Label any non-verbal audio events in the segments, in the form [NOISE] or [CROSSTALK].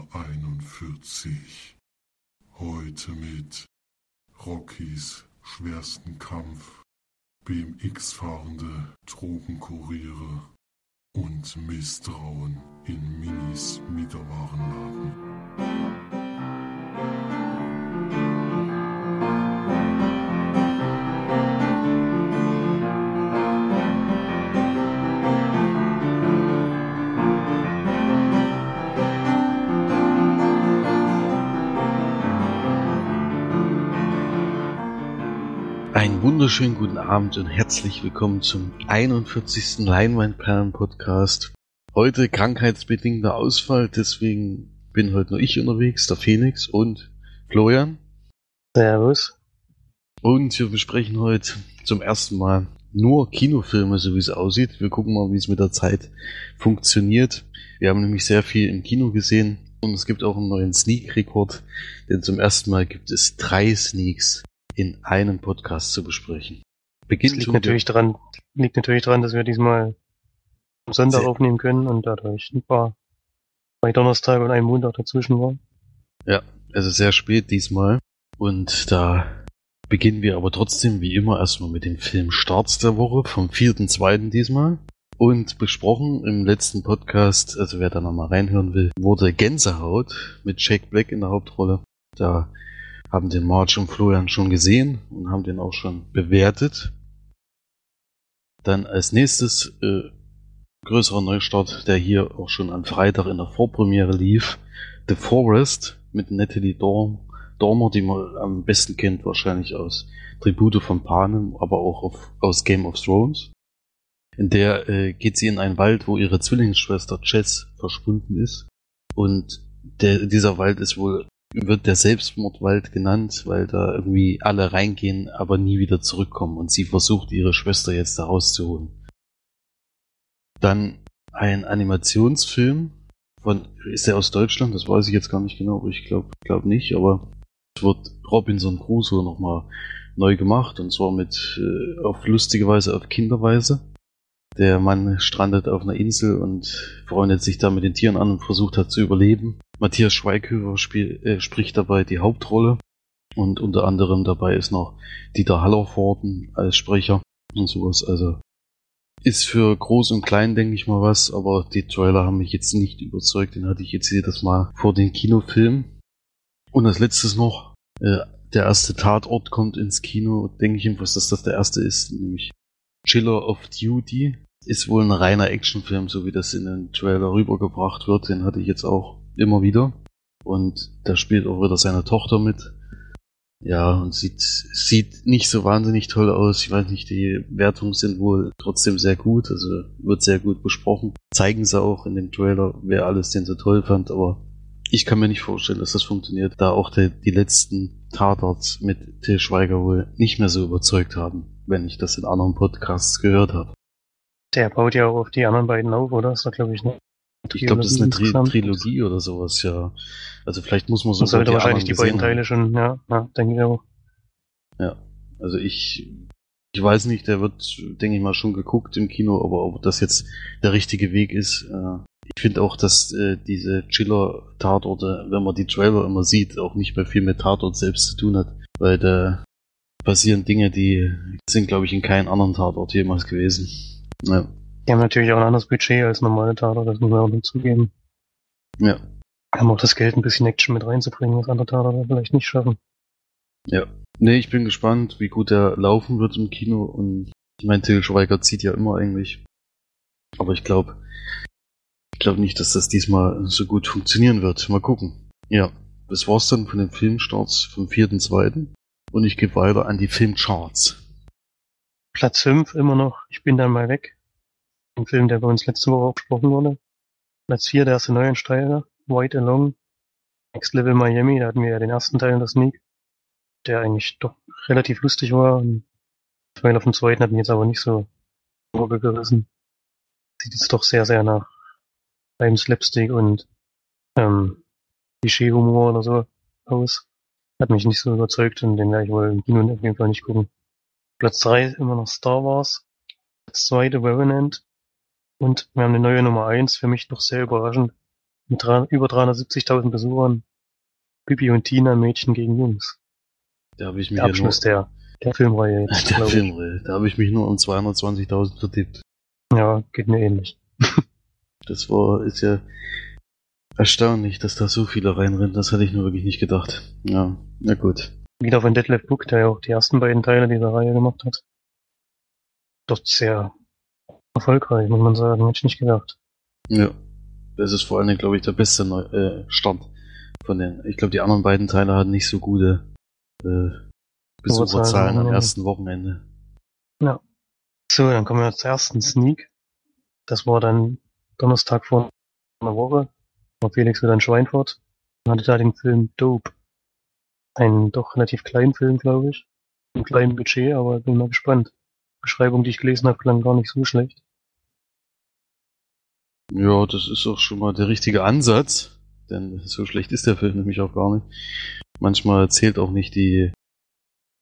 Nummer 41. Heute mit Rockys schwersten Kampf, BMX-fahrende Drogenkuriere und Misstrauen in Minis Mieterwarenladen. Wunderschönen guten Abend und herzlich willkommen zum 41. Leinwandperlen-Podcast. Heute krankheitsbedingter Ausfall, deswegen bin heute nur ich unterwegs, der Phoenix und Florian. Servus. Und wir besprechen heute zum ersten Mal nur Kinofilme, so wie es aussieht. Wir gucken mal, wie es mit der Zeit funktioniert. Wir haben nämlich sehr viel im Kino gesehen und es gibt auch einen neuen Sneak-Rekord, denn zum ersten Mal gibt es drei Sneaks in einem Podcast zu besprechen. Beginnt liegt natürlich dran, liegt natürlich dran, dass wir diesmal am Sonntag aufnehmen können und dadurch ein paar zwei Donnerstag und ein Montag dazwischen waren. Ja, also sehr spät diesmal und da beginnen wir aber trotzdem wie immer erstmal mit dem Film Starts der Woche vom 4.2. diesmal. Und besprochen im letzten Podcast, also wer da nochmal reinhören will, wurde Gänsehaut mit Jack Black in der Hauptrolle. Da haben den March und Florian schon gesehen und haben den auch schon bewertet. Dann als nächstes äh, größerer Neustart, der hier auch schon am Freitag in der Vorpremiere lief. The Forest mit Natalie Dorm, Dormer, die man am besten kennt wahrscheinlich aus Tribute von Panem, aber auch auf, aus Game of Thrones. In der äh, geht sie in einen Wald, wo ihre Zwillingsschwester Jess verschwunden ist. Und der, dieser Wald ist wohl wird der Selbstmordwald genannt, weil da irgendwie alle reingehen, aber nie wieder zurückkommen und sie versucht ihre Schwester jetzt da rauszuholen. Dann ein Animationsfilm von, ist der aus Deutschland? Das weiß ich jetzt gar nicht genau, aber ich glaube glaub nicht, aber es wird Robinson Crusoe nochmal neu gemacht und zwar mit äh, auf lustige Weise, auf Kinderweise. Der Mann strandet auf einer Insel und freundet sich da mit den Tieren an und versucht hat zu überleben. Matthias Schweighöfer spiel, äh, spricht dabei die Hauptrolle und unter anderem dabei ist noch Dieter Hallervorden als Sprecher und sowas. Also ist für groß und klein, denke ich mal was, aber die Trailer haben mich jetzt nicht überzeugt. Den hatte ich jetzt jedes Mal vor den Kinofilmen. Und als letztes noch, äh, der erste Tatort kommt ins Kino, denke ich jedenfalls, dass das der erste ist, nämlich Chiller of Duty ist wohl ein reiner Actionfilm, so wie das in den Trailer rübergebracht wird. Den hatte ich jetzt auch immer wieder. Und da spielt auch wieder seine Tochter mit. Ja, und sieht, sieht nicht so wahnsinnig toll aus. Ich weiß nicht, die Wertungen sind wohl trotzdem sehr gut, also wird sehr gut besprochen. Zeigen sie auch in dem Trailer, wer alles den so toll fand, aber ich kann mir nicht vorstellen, dass das funktioniert, da auch die, die letzten Tatarts mit Till Schweiger wohl nicht mehr so überzeugt haben wenn ich das in anderen Podcasts gehört habe. Der baut ja auch auf die anderen beiden auf, oder? Ist da, glaube ich, ne? Ich glaube, das ist eine Tri Trilogie oder sowas, ja. Also vielleicht muss man so. Man sollte wahrscheinlich die beiden Teile schon, ja, ja, denke ich auch. Ja, also ich, ich weiß nicht, der wird, denke ich mal, schon geguckt im Kino, aber ob das jetzt der richtige Weg ist, äh, ich finde auch, dass äh, diese Chiller-Tatorte, wenn man die Trailer immer sieht, auch nicht mehr viel mit Tatort selbst zu tun hat, weil der passieren Dinge, die sind, glaube ich, in keinem anderen Tatort jemals gewesen. Ja. Die haben natürlich auch ein anderes Budget als normale Tatort, das muss man auch noch zugeben. Ja. Haben auch das Geld, ein bisschen Action mit reinzubringen, was andere Tatorte vielleicht nicht schaffen. Ja. Nee, ich bin gespannt, wie gut der laufen wird im Kino und ich meine, Till Schweiger zieht ja immer eigentlich. Aber ich glaube, ich glaube nicht, dass das diesmal so gut funktionieren wird. Mal gucken. Ja, das war's dann von den Filmstarts vom 4.2. Und ich gehe weiter an die Filmcharts. Platz 5 immer noch, ich bin dann mal weg. Ein Film, der bei uns letzte Woche auch besprochen wurde. Platz 4, der erste Neuensteiger, White Alone. Next Level Miami, da hatten wir ja den ersten Teil in der Sneak, der eigentlich doch relativ lustig war. Und Trailer vom zweiten hat mich jetzt aber nicht so gerissen. Sieht jetzt doch sehr, sehr nach einem Slapstick und ähm, Klischee-Humor oder so aus. Hat mich nicht so überzeugt und den werde ich wohl im Kino auf jeden Fall nicht gucken. Platz 3 immer noch Star Wars. 2 The Revenant. Und wir haben eine neue Nummer 1, für mich doch sehr überraschend. mit drei, über 370.000 Besuchern. Bibi und Tina, Mädchen gegen Jungs. Da habe ich mich Der ja Abschluss nur, der, der Filmreihe [LAUGHS] jetzt, der. Filmreihe. Da habe ich mich nur um 220.000 vertippt. Ja, geht mir ähnlich. [LAUGHS] Das war, ist ja erstaunlich, dass da so viele reinrennen. Das hatte ich nur wirklich nicht gedacht. Ja, na gut. Wieder von Detlef Book, der ja auch die ersten beiden Teile dieser Reihe gemacht hat. Dort sehr erfolgreich, muss man sagen. Hätte ich nicht gedacht. Ja. Das ist vor allen Dingen, glaube ich, der beste Neu äh, Start von den. Ich glaube, die anderen beiden Teile hatten nicht so gute äh, Besucherzahlen am ja. ersten Wochenende. So, dann kommen wir zur ersten Sneak. Das war dann Donnerstag vor einer Woche. War Felix wieder in Schweinfurt. Und hatte da den Film Dope. Einen doch relativ kleinen Film, glaube ich. Ein kleinen Budget, aber bin mal gespannt. Beschreibung, die ich gelesen habe, klang gar nicht so schlecht. Ja, das ist auch schon mal der richtige Ansatz. Denn so schlecht ist der Film nämlich auch gar nicht. Manchmal zählt auch nicht die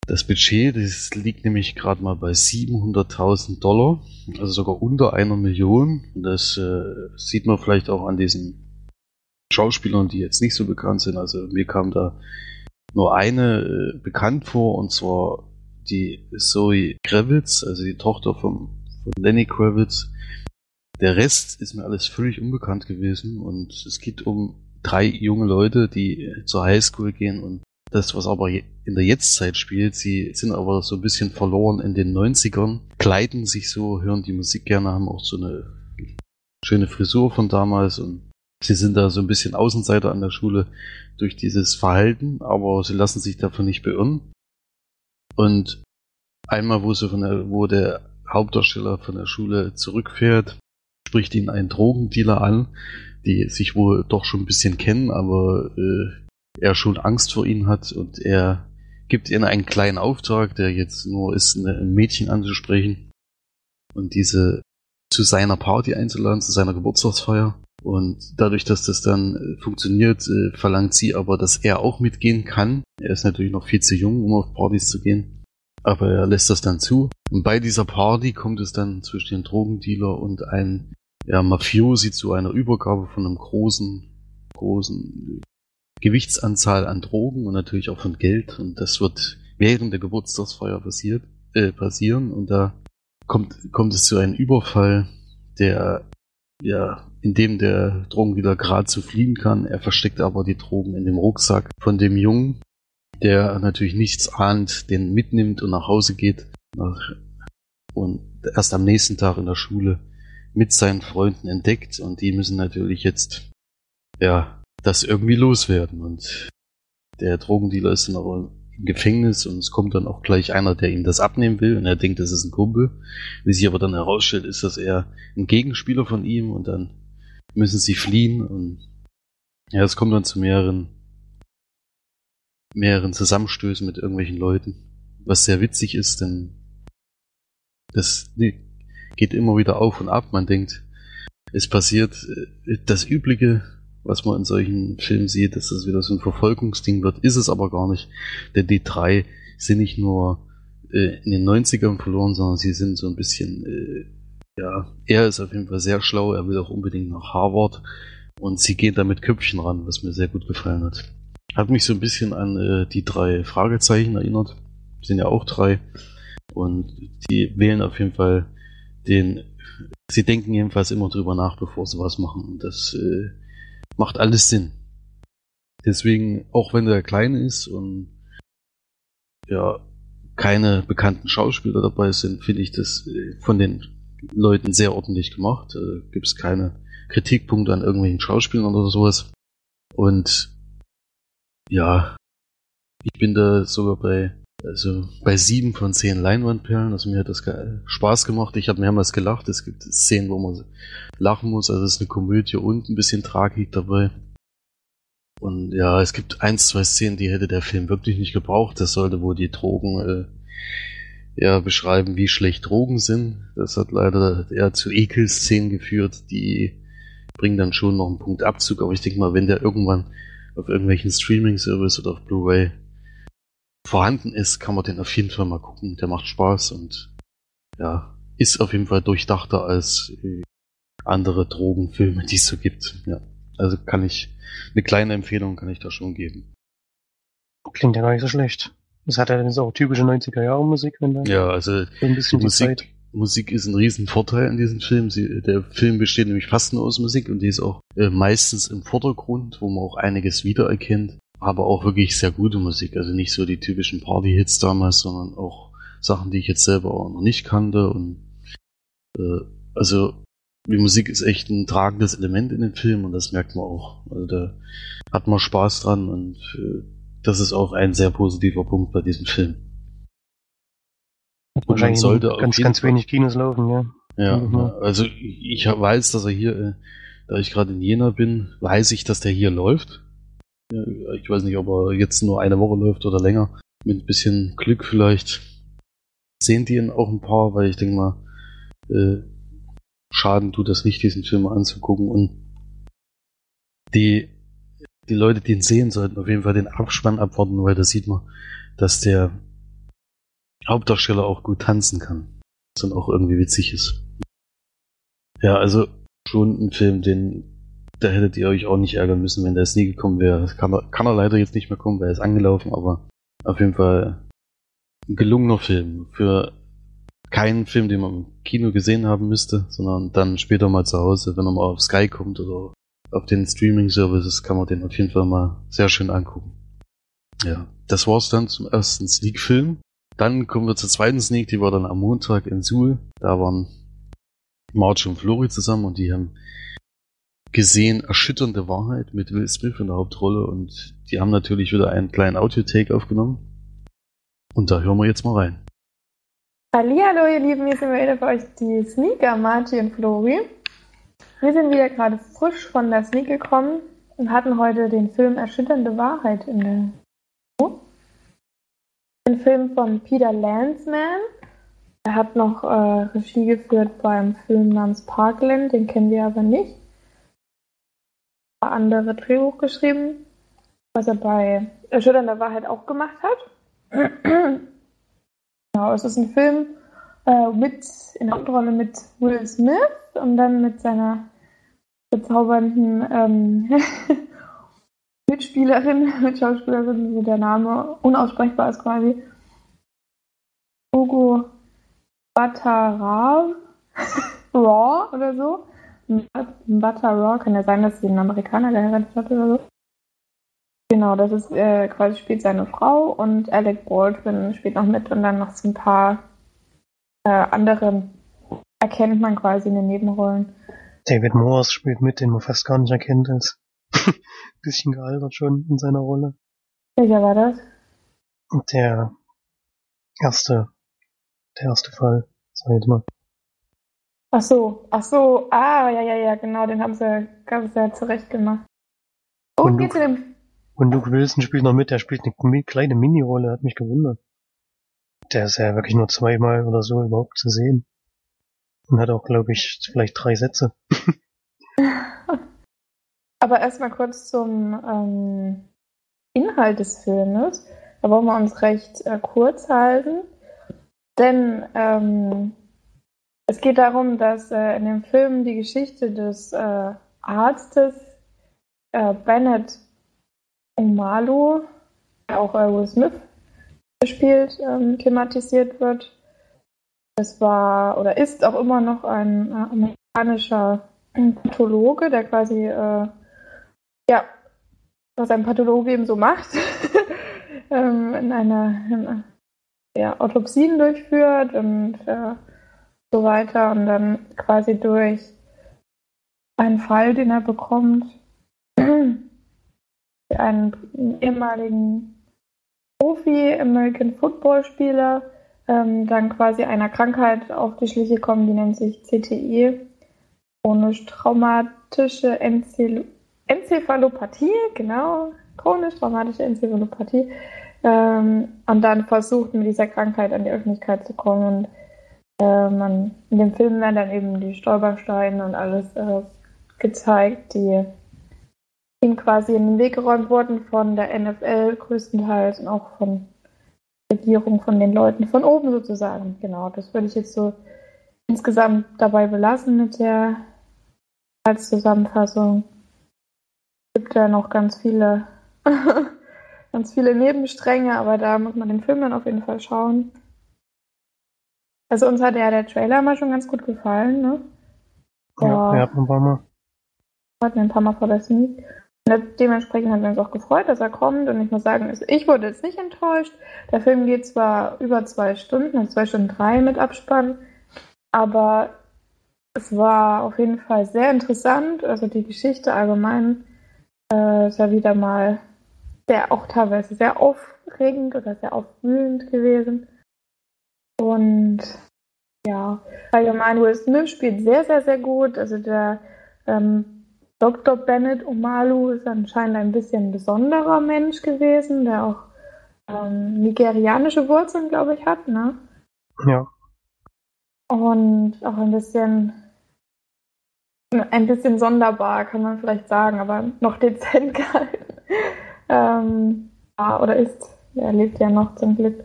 das Budget, das liegt nämlich gerade mal bei 700.000 Dollar, also sogar unter einer Million. Das äh, sieht man vielleicht auch an diesen Schauspielern, die jetzt nicht so bekannt sind. Also mir kam da nur eine äh, bekannt vor, und zwar die Zoe Kravitz, also die Tochter vom, von Lenny Kravitz. Der Rest ist mir alles völlig unbekannt gewesen und es geht um drei junge Leute, die zur Highschool gehen und das, was aber in der Jetztzeit spielt, sie sind aber so ein bisschen verloren in den 90ern, kleiden sich so, hören die Musik gerne, haben auch so eine schöne Frisur von damals und sie sind da so ein bisschen Außenseiter an der Schule durch dieses Verhalten, aber sie lassen sich davon nicht beirren. Und einmal, wo sie von der, wo der Hauptdarsteller von der Schule zurückfährt, spricht ihn ein Drogendealer an, die sich wohl doch schon ein bisschen kennen, aber äh, er schon Angst vor ihnen hat und er gibt ihnen einen kleinen Auftrag, der jetzt nur ist, ein Mädchen anzusprechen und diese zu seiner Party einzuladen, zu seiner Geburtstagsfeier. Und dadurch, dass das dann äh, funktioniert, äh, verlangt sie aber, dass er auch mitgehen kann. Er ist natürlich noch viel zu jung, um auf Partys zu gehen. Aber er lässt das dann zu. Und bei dieser Party kommt es dann zwischen dem Drogendealer und einem ja, Mafiosi zu einer Übergabe von einem großen, großen Gewichtsanzahl an Drogen und natürlich auch von Geld. Und das wird während der Geburtstagsfeier passiert, äh, passieren. Und da kommt, kommt es zu einem Überfall, der, ja, in dem der Drogendealer gerade zu fliehen kann. Er versteckt aber die Drogen in dem Rucksack von dem Jungen, der natürlich nichts ahnt, den mitnimmt und nach Hause geht. Und erst am nächsten Tag in der Schule mit seinen Freunden entdeckt. Und die müssen natürlich jetzt, ja, das irgendwie loswerden. Und der Drogendealer ist dann auch im Gefängnis und es kommt dann auch gleich einer, der ihm das abnehmen will und er denkt, das ist ein Kumpel. Wie sich aber dann herausstellt, ist das eher ein Gegenspieler von ihm und dann müssen sie fliehen und ja, es kommt dann zu mehreren mehreren Zusammenstößen mit irgendwelchen Leuten, was sehr witzig ist, denn das geht immer wieder auf und ab. Man denkt, es passiert äh, das Übliche, was man in solchen Filmen sieht, dass das wieder so ein Verfolgungsding wird, ist es aber gar nicht. Denn die drei sind nicht nur äh, in den 90ern verloren, sondern sie sind so ein bisschen, äh, ja, er ist auf jeden Fall sehr schlau, er will auch unbedingt nach Harvard und sie gehen da mit Köpfchen ran, was mir sehr gut gefallen hat. Hat mich so ein bisschen an äh, die drei Fragezeichen erinnert. Sind ja auch drei. Und die wählen auf jeden Fall den. Sie denken jedenfalls immer drüber nach, bevor sie was machen. Und das äh, macht alles Sinn. Deswegen, auch wenn der klein ist und ja keine bekannten Schauspieler dabei sind, finde ich das äh, von den Leuten sehr ordentlich gemacht. Äh, Gibt es keine Kritikpunkte an irgendwelchen Schauspielern oder sowas. Und ja, ich bin da sogar bei, also bei sieben von zehn Leinwandperlen. Also mir hat das Spaß gemacht. Ich habe mehrmals gelacht. Es gibt Szenen, wo man lachen muss. Also es ist eine Komödie und ein bisschen Tragik dabei. Und ja, es gibt ein, zwei Szenen, die hätte der Film wirklich nicht gebraucht. Das sollte wohl die Drogen äh, ja beschreiben, wie schlecht Drogen sind. Das hat leider eher zu Ekelszenen geführt, die bringen dann schon noch einen Punkt Abzug. Aber ich denke mal, wenn der irgendwann auf irgendwelchen Streaming-Service oder auf Blu-ray vorhanden ist, kann man den auf jeden Fall mal gucken. Der macht Spaß und ja, ist auf jeden Fall durchdachter als äh, andere Drogenfilme, die es so gibt. Ja. Also kann ich, eine kleine Empfehlung kann ich da schon geben. Klingt ja gar nicht so schlecht. Das hat ja dann so auch typische 90er Jahre Musik, wenn da Ja, also so ein bisschen die Zeit. Musik, Musik ist ein Riesenvorteil in diesem Film. Sie, der Film besteht nämlich fast nur aus Musik und die ist auch äh, meistens im Vordergrund, wo man auch einiges wiedererkennt. Aber auch wirklich sehr gute Musik. Also nicht so die typischen Party-Hits damals, sondern auch Sachen, die ich jetzt selber auch noch nicht kannte. Und äh, also die Musik ist echt ein tragendes Element in dem Film und das merkt man auch. Also da hat man Spaß dran und äh, das ist auch ein sehr positiver Punkt bei diesem Film. Und man Wahrscheinlich sollte ganz, ganz wenig Kinos laufen, ja. Ja, Mhm. also ich weiß, dass er hier, äh, da ich gerade in Jena bin, weiß ich, dass der hier läuft. Ich weiß nicht, ob er jetzt nur eine Woche läuft oder länger. Mit ein bisschen Glück vielleicht sehen die ihn auch ein paar, weil ich denke mal, äh, schaden tut das nicht, diesen Film anzugucken. Und die, die Leute, die ihn sehen, sollten auf jeden Fall den Abspann abwarten, weil da sieht man, dass der Hauptdarsteller auch gut tanzen kann. Was dann auch irgendwie witzig ist. Ja, also schon ein Film, den da hättet ihr euch auch nicht ärgern müssen, wenn der jetzt nie gekommen wäre. Das kann er, kann er leider jetzt nicht mehr kommen, weil er ist angelaufen, aber auf jeden Fall ein gelungener Film. Für keinen Film, den man im Kino gesehen haben müsste, sondern dann später mal zu Hause, wenn er mal auf Sky kommt oder auf den Streaming-Services, kann man den auf jeden Fall mal sehr schön angucken. Ja, das war's dann zum ersten Sneak-Film. Dann kommen wir zur zweiten Sneak, die war dann am Montag in Suhl. Da waren Marge und Flori zusammen und die haben gesehen Erschütternde Wahrheit mit Will Smith in der Hauptrolle und die haben natürlich wieder einen kleinen Audio-Take aufgenommen. Und da hören wir jetzt mal rein. Hallihallo, ihr Lieben, hier sind wir wieder für euch die Sneaker, Marti und Flori. Wir sind wieder gerade frisch von der Sneak gekommen und hatten heute den Film Erschütternde Wahrheit in der Den Film von Peter Landsman. Er hat noch äh, Regie geführt beim Film namens Parkland, den kennen wir aber nicht. Ein andere Drehbuch geschrieben, was er bei Erschütternde Wahrheit auch gemacht hat. [CLEARS THROAT] Genau, es ist ein Film äh, mit in der Hauptrolle mit Will Smith und dann mit seiner bezaubernden ähm, [LAUGHS] Mitspielerin, [LAUGHS] Mitschauspielerin, wo der Name unaussprechbar ist quasi. Ugo Bataraw [LAUGHS] Raw oder so. Bataraw, kann ja sein, dass sie einen Amerikaner geheiratet hat oder so. Genau, das ist äh, quasi spielt seine Frau und Alec Baldwin spielt noch mit und dann noch so ein paar äh, andere erkennt man quasi in den Nebenrollen. David Morse spielt mit, den man fast gar nicht erkennt als [LAUGHS] bisschen gealtert schon in seiner Rolle. Welcher war das? Der erste, der erste Fall, sag ich jetzt mal. Ach so, ach so, ah, ja, ja, ja, genau, den haben sie ganz sehr zurecht gemacht. Oh, Und dem, Und Luke Wilson spielt noch mit, der spielt eine kleine Mini-Rolle, hat mich gewundert. Der ist ja wirklich nur zweimal oder so überhaupt zu sehen. Und hat auch, glaube ich, vielleicht drei Sätze. [LAUGHS] aber erstmal kurz zum ähm, Inhalt des Filmes. Da wollen wir uns recht äh, kurz halten. Denn ähm, es geht darum, dass äh, in dem Film die Geschichte des äh, Arztes äh, Bennett Omalu, auch äh, Will Smith gespielt, ähm, thematisiert wird. Es war oder ist auch immer noch ein äh, amerikanischer Pathologe, der quasi, äh, ja, was ein Pathologe eben so macht, [LAUGHS] ähm, in einer, in, ja, Autopsien durchführt und äh, so weiter und dann quasi durch einen Fall, den er bekommt, [CLEARS THROAT] einen ehemaligen Profi, American Football Spieler, ähm, dann quasi einer Krankheit auf die Schliche kommen, die nennt sich CTE, chronisch traumatische Enzephalopathie, genau, chronisch traumatische Enzephalopathie, ähm, und dann versucht mit dieser Krankheit an die Öffentlichkeit zu kommen und äh, man, in dem Film werden dann eben die Stolpersteine und alles äh, gezeigt, die ihm quasi in den Weg geräumt wurden von der NFL größtenteils und auch von der Regierung, von den Leuten von oben sozusagen. Genau, das würde ich jetzt so insgesamt dabei belassen mit der als Zusammenfassung. ja noch ganz viele, [LAUGHS] ganz viele Nebenstränge, aber da muss man den Film dann auf jeden Fall schauen. Also uns hat ja der Trailer mal schon ganz gut gefallen, ne? Ja, ja, ein paar Mal. Hatten wir ein paar Mal vor der Sneak. Dementsprechend haben wir uns auch gefreut, dass er kommt. Und ich muss sagen, ich wurde jetzt nicht enttäuscht. Der Film geht zwar über zwei Stunden, zwei Stunden drei mit Abspann, aber es war auf jeden Fall sehr interessant. Also die Geschichte allgemein äh, ist ja wieder mal sehr, auch teilweise sehr aufregend oder sehr aufwühlend gewesen. Und ja, allgemein Will Smith spielt sehr, sehr, sehr gut. Also der ähm, Dr. Bennett Omalu ist anscheinend ein bisschen besonderer Mensch gewesen, der auch ähm, nigerianische Wurzeln, glaube ich, hat, ne? Ja. Und auch ein bisschen ein bisschen sonderbar, kann man vielleicht sagen, aber noch dezent [LAUGHS] gehalten. ähm, oder ist. Er lebt ja noch zum Glück.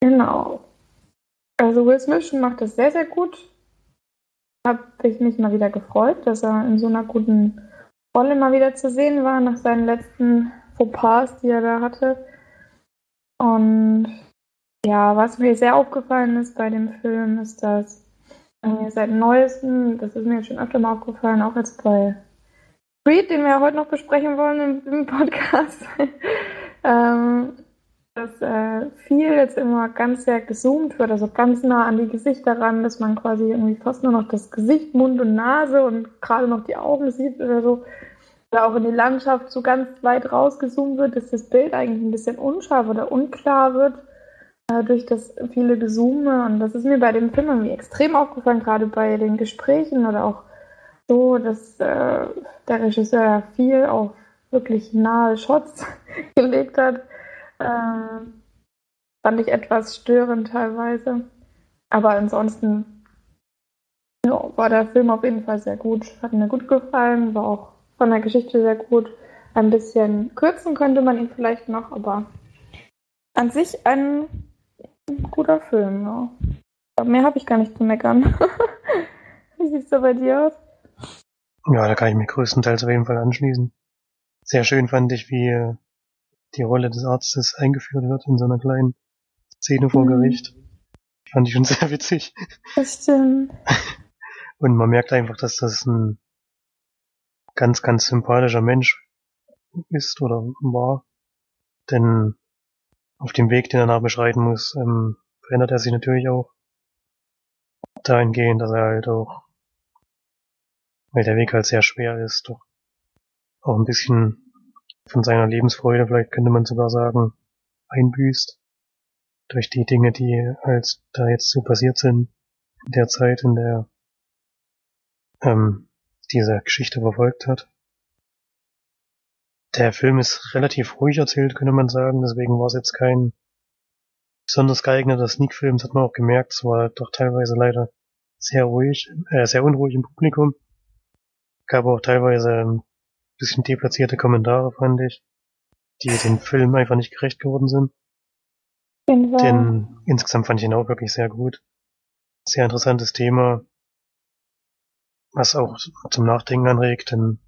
Genau. Also Will Smith macht das sehr, sehr gut. Habe ich mich mal wieder gefreut, dass er in so einer guten Rolle mal wieder zu sehen war, nach seinen letzten Fauxpas, die er da hatte. Und ja, was mir sehr aufgefallen ist bei dem Film, ist, dass äh, seit neuestem, das ist mir schon öfter mal aufgefallen, auch jetzt bei Creed, den wir ja heute noch besprechen wollen im, im Podcast, [LAUGHS] ähm, dass äh, viel jetzt immer ganz sehr gezoomt wird, also ganz nah an die Gesichter ran, dass man quasi irgendwie fast nur noch das Gesicht, Mund und Nase und gerade noch die Augen sieht oder so. Oder auch in die Landschaft so ganz weit rausgezoomt wird, dass das Bild eigentlich ein bisschen unscharf oder unklar wird äh, durch das viele Gezoome. Und das ist mir bei dem Film irgendwie extrem aufgefallen, gerade bei den Gesprächen oder auch so, dass äh, der Regisseur viel auf wirklich nahe Shots [LAUGHS] gelegt hat. Äh, fand ich etwas störend teilweise. Aber ansonsten ja, war der Film auf jeden Fall sehr gut. Hat mir gut gefallen, war auch von der Geschichte sehr gut. Ein bisschen kürzen könnte man ihn vielleicht noch, aber an sich ein guter Film, ja. Mehr habe ich gar nicht zu meckern. [LAUGHS] Wie sieht's da bei dir aus? Ja, da kann ich mich größtenteils auf jeden Fall anschließen. Sehr schön fand ich, wie die Rolle des Arztes eingeführt wird in so einer kleinen Szene vor mhm. Gericht. Fand ich schon [LAUGHS] sehr witzig. Das stimmt. [LAUGHS] Und man merkt einfach, dass das ein ganz, ganz sympathischer Mensch ist oder war. Denn auf dem Weg, den er da beschreiten muss, ähm, verändert er sich natürlich auch dahingehend, dass er halt auch, weil der Weg halt sehr schwer ist, doch auch ein bisschen von seiner Lebensfreude, vielleicht könnte man sogar sagen, einbüßt. Durch die Dinge, die halt da jetzt so passiert sind, in der Zeit, in der ähm, diese Geschichte verfolgt hat. Der Film ist relativ ruhig erzählt, könnte man sagen, deswegen war es jetzt kein besonders geeigneter Sneak-Film, das hat man auch gemerkt, es war doch teilweise leider sehr ruhig, äh, sehr unruhig im Publikum. Gab auch teilweise ein bisschen deplatzierte Kommentare, fand ich, die dem Film einfach nicht gerecht geworden sind. Denn insgesamt fand ich ihn auch wirklich sehr gut. Sehr interessantes Thema, was auch zum Nachdenken anregt, denn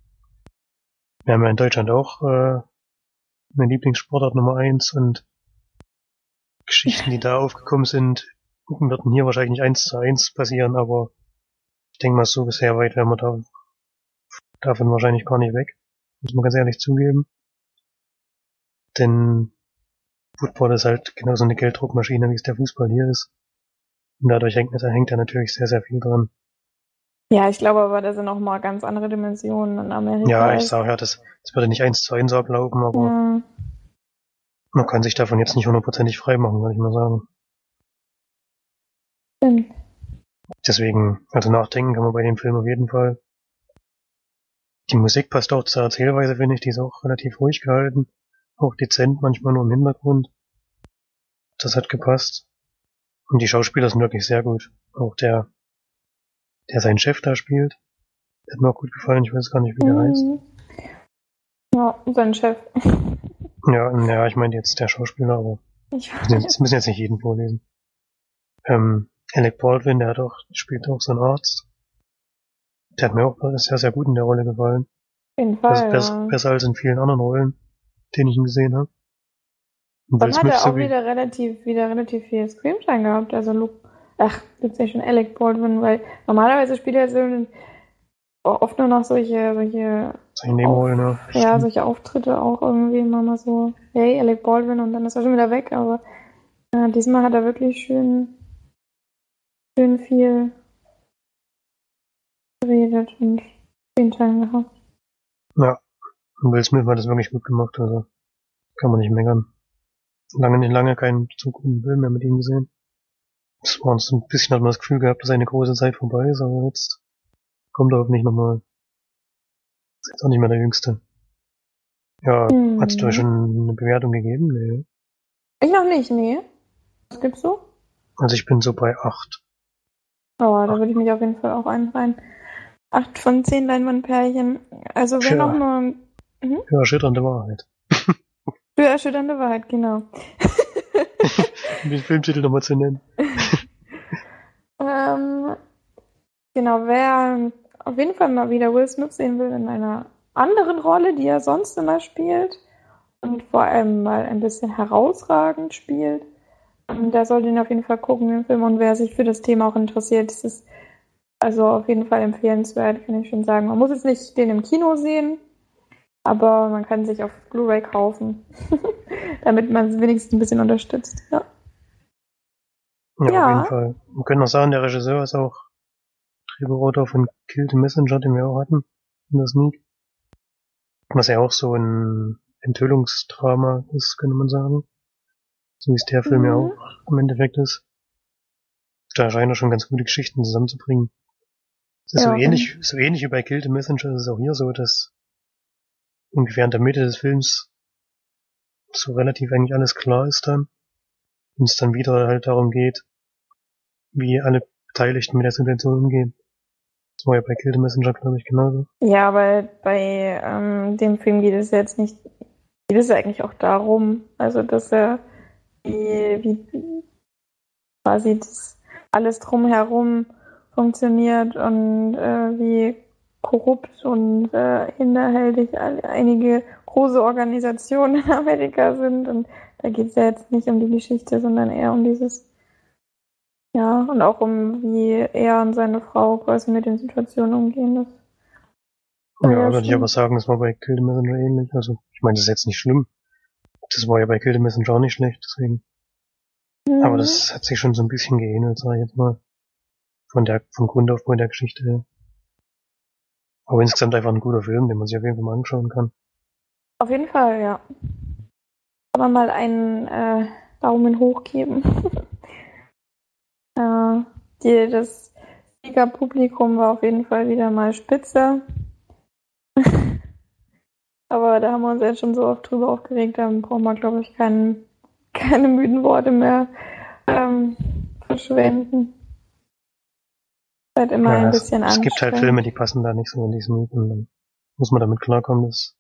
wir haben ja in Deutschland auch äh, eine Lieblingssportart Nummer eins und Geschichten, die da aufgekommen sind, würden hier wahrscheinlich nicht eins zu eins passieren, aber ich denke mal, so bisher weit wären wir da davon wahrscheinlich gar nicht weg. Muss man ganz ehrlich zugeben. Denn Football ist halt genauso eine Gelddruckmaschine, wie es der Fußball hier ist. Und dadurch hängt, da hängt da natürlich sehr, sehr viel dran. Ja, ich glaube aber, da sind auch mal ganz andere Dimensionen in Amerika. Ja, ich sage ja, das, das würde nicht eins zu eins ablaufen, aber ja. man kann sich davon jetzt nicht hundertprozentig frei machen, würde ich mal sagen. Stimmt. Deswegen, also nachdenken kann man bei dem Film auf jeden Fall. Die Musik passt auch zur Erzählweise, finde ich, die ist auch relativ ruhig gehalten. Auch dezent, manchmal nur im Hintergrund. Das hat gepasst. Und die Schauspieler sind wirklich sehr gut. Auch der der seinen Chef da spielt. Der hat mir auch gut gefallen, ich weiß gar nicht, wie der mhm. heißt. Ja, sein Chef. [LAUGHS] Ja, ja, ich meine jetzt der Schauspieler, aber ich müssen jetzt nicht jeden vorlesen. Ähm, Alec Baldwin, der hat auch, spielt auch so einen Arzt. Der hat mir auch sehr, sehr gut in der Rolle gefallen. jeden Fall. Das ja. besser als in vielen anderen Rollen, denen ich ihn gesehen habe. Und Dann hat Smith er auch so wie- wieder relativ, wieder relativ viel Screamtime gehabt. Also Luke, ach, gibt's ja schon Alec Baldwin, weil normalerweise spielt er so oft nur noch solche, solche, solche Nebenrollen, ja. ja, solche Auftritte auch irgendwie immer mal so, hey, Alec Baldwin und dann ist er schon wieder weg, aber äh, diesmal hat er wirklich schön, schön viel geredet und Screamtime gehabt. Ja. Will Smith hat das wirklich gut gemacht, also kann man nicht meckern. Lange nicht lange keinen so guten Film mehr mit ihm gesehen. Es war uns ein bisschen hat man das Gefühl gehabt, dass seine große Zeit vorbei ist, aber jetzt kommt er hoffentlich nochmal. Ist jetzt auch nicht mehr der Jüngste. Ja, Hm. hast du ja schon eine Bewertung gegeben? Nee. Ich noch nicht, nee. Was gibt's so? Also ich bin so bei acht. Oh, da würde ich mich auf jeden Fall auch einreihen. Acht von zehn Leinwandpärchen. Also wer Tja. noch mal Ja, erschütternde Wahrheit. [LAUGHS] für erschütternde Wahrheit, genau. Um den Filmtitel nochmal zu nennen. [LAUGHS] Ähm, genau, wer auf jeden Fall mal wieder Will Smith sehen will in einer anderen Rolle, die er sonst immer spielt und vor allem mal ein bisschen herausragend spielt, ähm, der sollte ihn auf jeden Fall gucken, den Film. Und wer sich für das Thema auch interessiert, das ist also auf jeden Fall empfehlenswert, kann ich schon sagen. Man muss jetzt nicht den im Kino sehen, aber man kann sich auf Blu-ray kaufen, [LAUGHS] damit man es wenigstens ein bisschen unterstützt. Ja. Ja, Ja. auf jeden Fall. Wir können noch sagen, der Regisseur ist auch Drehbuchautor von Kill the Messenger, den wir auch hatten in der Sneak. Was ja auch so ein Enthüllungsdrama ist, könnte man sagen. So wie es der Film ja Mhm. auch im Endeffekt ist. Da scheint er schon ganz gute Geschichten zusammenzubringen. Ist Ja, so ähnlich, so ähnlich wie bei Kill the Messenger ist es auch hier so, dass ungefähr in der Mitte des Films so relativ eigentlich alles klar ist dann. Und es dann wieder halt darum geht, wie alle Beteiligten mit der Situation umgehen. Das war ja bei Kill the Messenger, glaube ich, genauso. Ja, aber bei ähm, dem Film geht es jetzt nicht, geht es eigentlich auch darum, also dass er wie, wie quasi das alles drumherum funktioniert und äh, wie korrupt und äh, hinterhältig einige große Organisationen in Amerika sind. Und da geht es ja jetzt nicht um die Geschichte, sondern eher um dieses, ja, und auch um wie er und seine Frau quasi mit den Situationen umgehen. Das Ja, Ja, würde ich aber sagen, das war bei Kill the Messenger ähnlich. Also, ich meine, das ist jetzt nicht schlimm. Das war ja bei Kill the Messenger auch nicht schlecht, deswegen. Aber Mhm. das hat sich schon so ein bisschen geähnelt, sag ich jetzt mal. Von der, vom Grundaufbau der Geschichte her. Aber insgesamt einfach ein guter Film, den man sich auf jeden Fall mal anschauen kann. Auf jeden Fall, ja. Man mal einen äh, Daumen hoch geben. [LAUGHS] äh, die, das Siegerpublikum war auf jeden Fall wieder mal spitze. [LAUGHS] Aber da haben wir uns jetzt schon so oft drüber aufgeregt, dann brauchen wir, glaube ich, kein, keine müden Worte mehr ähm, verschwenden. Halt immer Ja, ein es, bisschen es gibt halt. Filme, die passen da nicht so in diesen und dann muss man damit klarkommen, dass,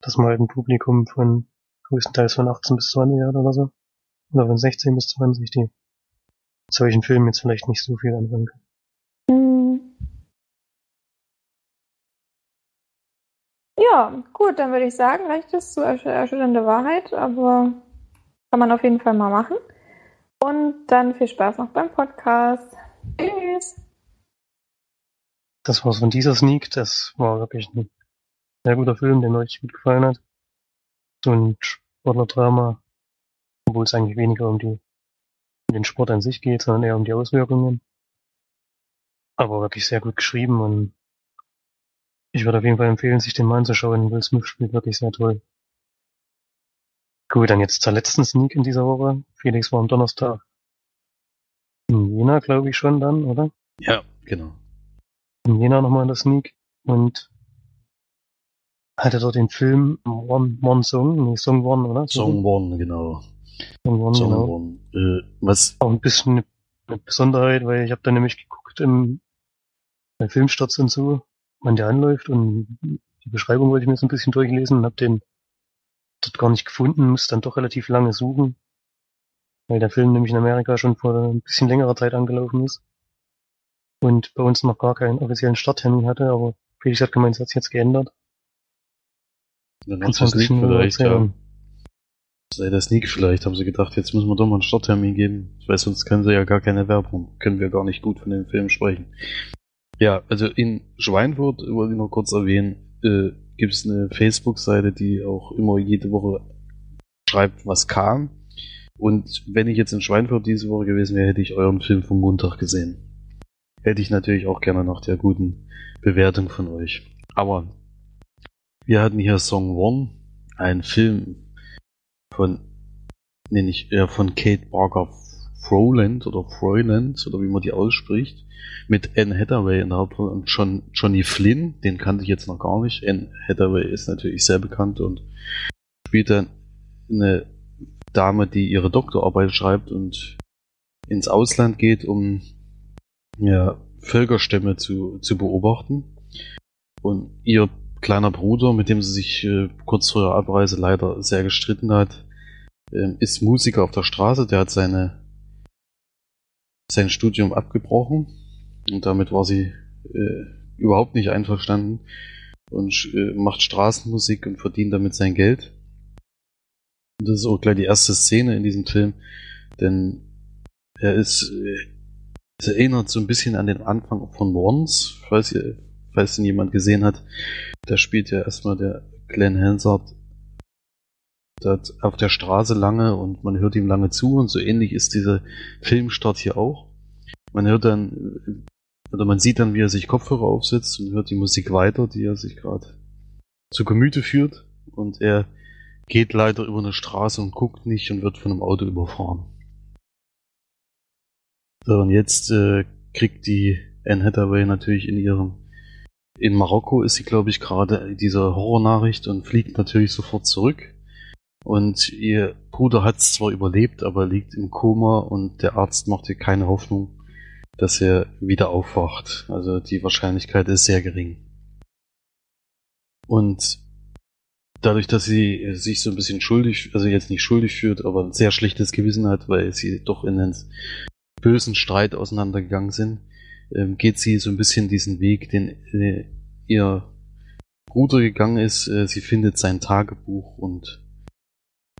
dass man halt ein Publikum von größtenteils von 18 bis 20 hat oder so. Oder von 16 bis 20, die mit solchen Filmen jetzt vielleicht nicht so viel anfangen können. Mhm. Ja, gut, dann würde ich sagen, reicht es zu ersch erschütternde Wahrheit, aber kann man auf jeden Fall mal machen. Und dann viel Spaß noch beim Podcast. Tschüss. Das war's von dieser Sneak. Das war wirklich ein sehr guter Film, der mir richtig gut gefallen hat. So ein Sportler-Drama, obwohl es eigentlich weniger um die um den Sport an sich geht, sondern eher um die Auswirkungen. Aber wirklich sehr gut geschrieben und ich würde auf jeden Fall empfehlen, sich den mal anzuschauen. Will Smith spielt wirklich sehr toll. Gut, dann jetzt zur letzten Sneak in dieser Woche. Felix war am Donnerstag in Jena, glaube ich schon dann, oder? Ja, genau. In Jena nochmal in der Sneak und hatte dort den Film One, One Song, nee, Song One, oder? Song One, genau. Song One, Song genau. One. Äh, was, Auch ein bisschen eine, eine Besonderheit, weil ich habe da nämlich geguckt im bei Filmstarts und so, wann der anläuft und die Beschreibung wollte ich mir so ein bisschen durchlesen und habe den dort gar nicht gefunden, muss dann doch relativ lange suchen, weil der Film nämlich in Amerika schon vor ein bisschen längerer Zeit angelaufen ist und bei uns noch gar keinen offiziellen Starttermin hatte, aber Felix hat gemeint, es hat sich jetzt geändert. Dann ein Sneak bisschen vielleicht, ja. Sei der Sneak vielleicht, haben sie gedacht, jetzt müssen wir doch mal einen Starttermin geben, weil sonst können sie ja gar keine Werbung, können wir gar nicht gut von dem Film sprechen. Ja, also in Schweinfurt, wollte ich noch kurz erwähnen, äh, gibt es eine Facebook-Seite, die auch immer jede Woche schreibt, was kam. Und wenn ich jetzt in Schweinfurt diese Woche gewesen wäre, hätte ich euren Film vom Montag gesehen. Hätte ich natürlich auch gerne nach der guten Bewertung von euch. Aber wir hatten hier Song One, ein Film von, nenne ich, äh, von Kate Barker Froland oder Froyland oder wie man die ausspricht, mit Anne Hathaway in der Hauptrolle und John, Johnny Flynn, den kannte ich jetzt noch gar nicht. Anne Hathaway ist natürlich sehr bekannt und spielt dann eine Dame, die ihre Doktorarbeit schreibt und ins Ausland geht, um ja, Völkerstämme zu, zu beobachten. Und ihr kleiner Bruder, mit dem sie sich äh, kurz vor der Abreise leider sehr gestritten hat, ähm, ist Musiker auf der Straße. Der hat seine, sein Studium abgebrochen und damit war sie äh, überhaupt nicht einverstanden und äh, macht Straßenmusik und verdient damit sein Geld. Und das ist auch gleich die erste Szene in diesem Film, denn er ist, äh, es erinnert so ein bisschen an den Anfang von Once, falls ihr, falls ihn jemand gesehen hat. Da spielt ja erstmal der Glenn Hansard auf der Straße lange und man hört ihm lange zu und so ähnlich ist dieser Filmstart hier auch. Man hört dann, oder man sieht dann, wie er sich Kopfhörer aufsetzt und hört die Musik weiter, die er sich gerade zu Gemüte führt und er geht leider über eine Straße und guckt nicht und wird von einem Auto überfahren. So, und jetzt äh, kriegt die Anne Hathaway natürlich in ihrem in Marokko ist sie, glaube ich, gerade diese Horrornachricht und fliegt natürlich sofort zurück. Und ihr Bruder hat es zwar überlebt, aber liegt im Koma und der Arzt macht ihr keine Hoffnung, dass er wieder aufwacht. Also die Wahrscheinlichkeit ist sehr gering. Und dadurch, dass sie sich so ein bisschen schuldig, also jetzt nicht schuldig fühlt, aber ein sehr schlechtes Gewissen hat, weil sie doch in einen bösen Streit auseinandergegangen sind, ähm, geht sie so ein bisschen diesen Weg, den äh, ihr Bruder gegangen ist. Äh, sie findet sein Tagebuch und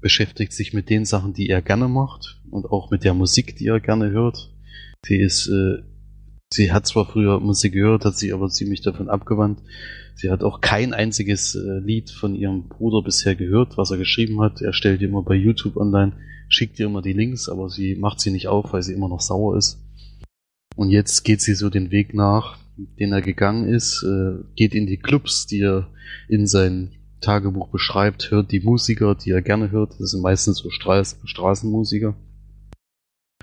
beschäftigt sich mit den Sachen, die er gerne macht und auch mit der Musik, die er gerne hört. Sie ist, äh, sie hat zwar früher Musik gehört, hat sich aber ziemlich davon abgewandt. Sie hat auch kein einziges äh, Lied von ihrem Bruder bisher gehört, was er geschrieben hat. Er stellt immer bei YouTube online, schickt ihr immer die Links, aber sie macht sie nicht auf, weil sie immer noch sauer ist. Und jetzt geht sie so den Weg nach, den er gegangen ist, äh, geht in die Clubs, die er in sein Tagebuch beschreibt, hört die Musiker, die er gerne hört, das sind meistens so Straß Straßenmusiker,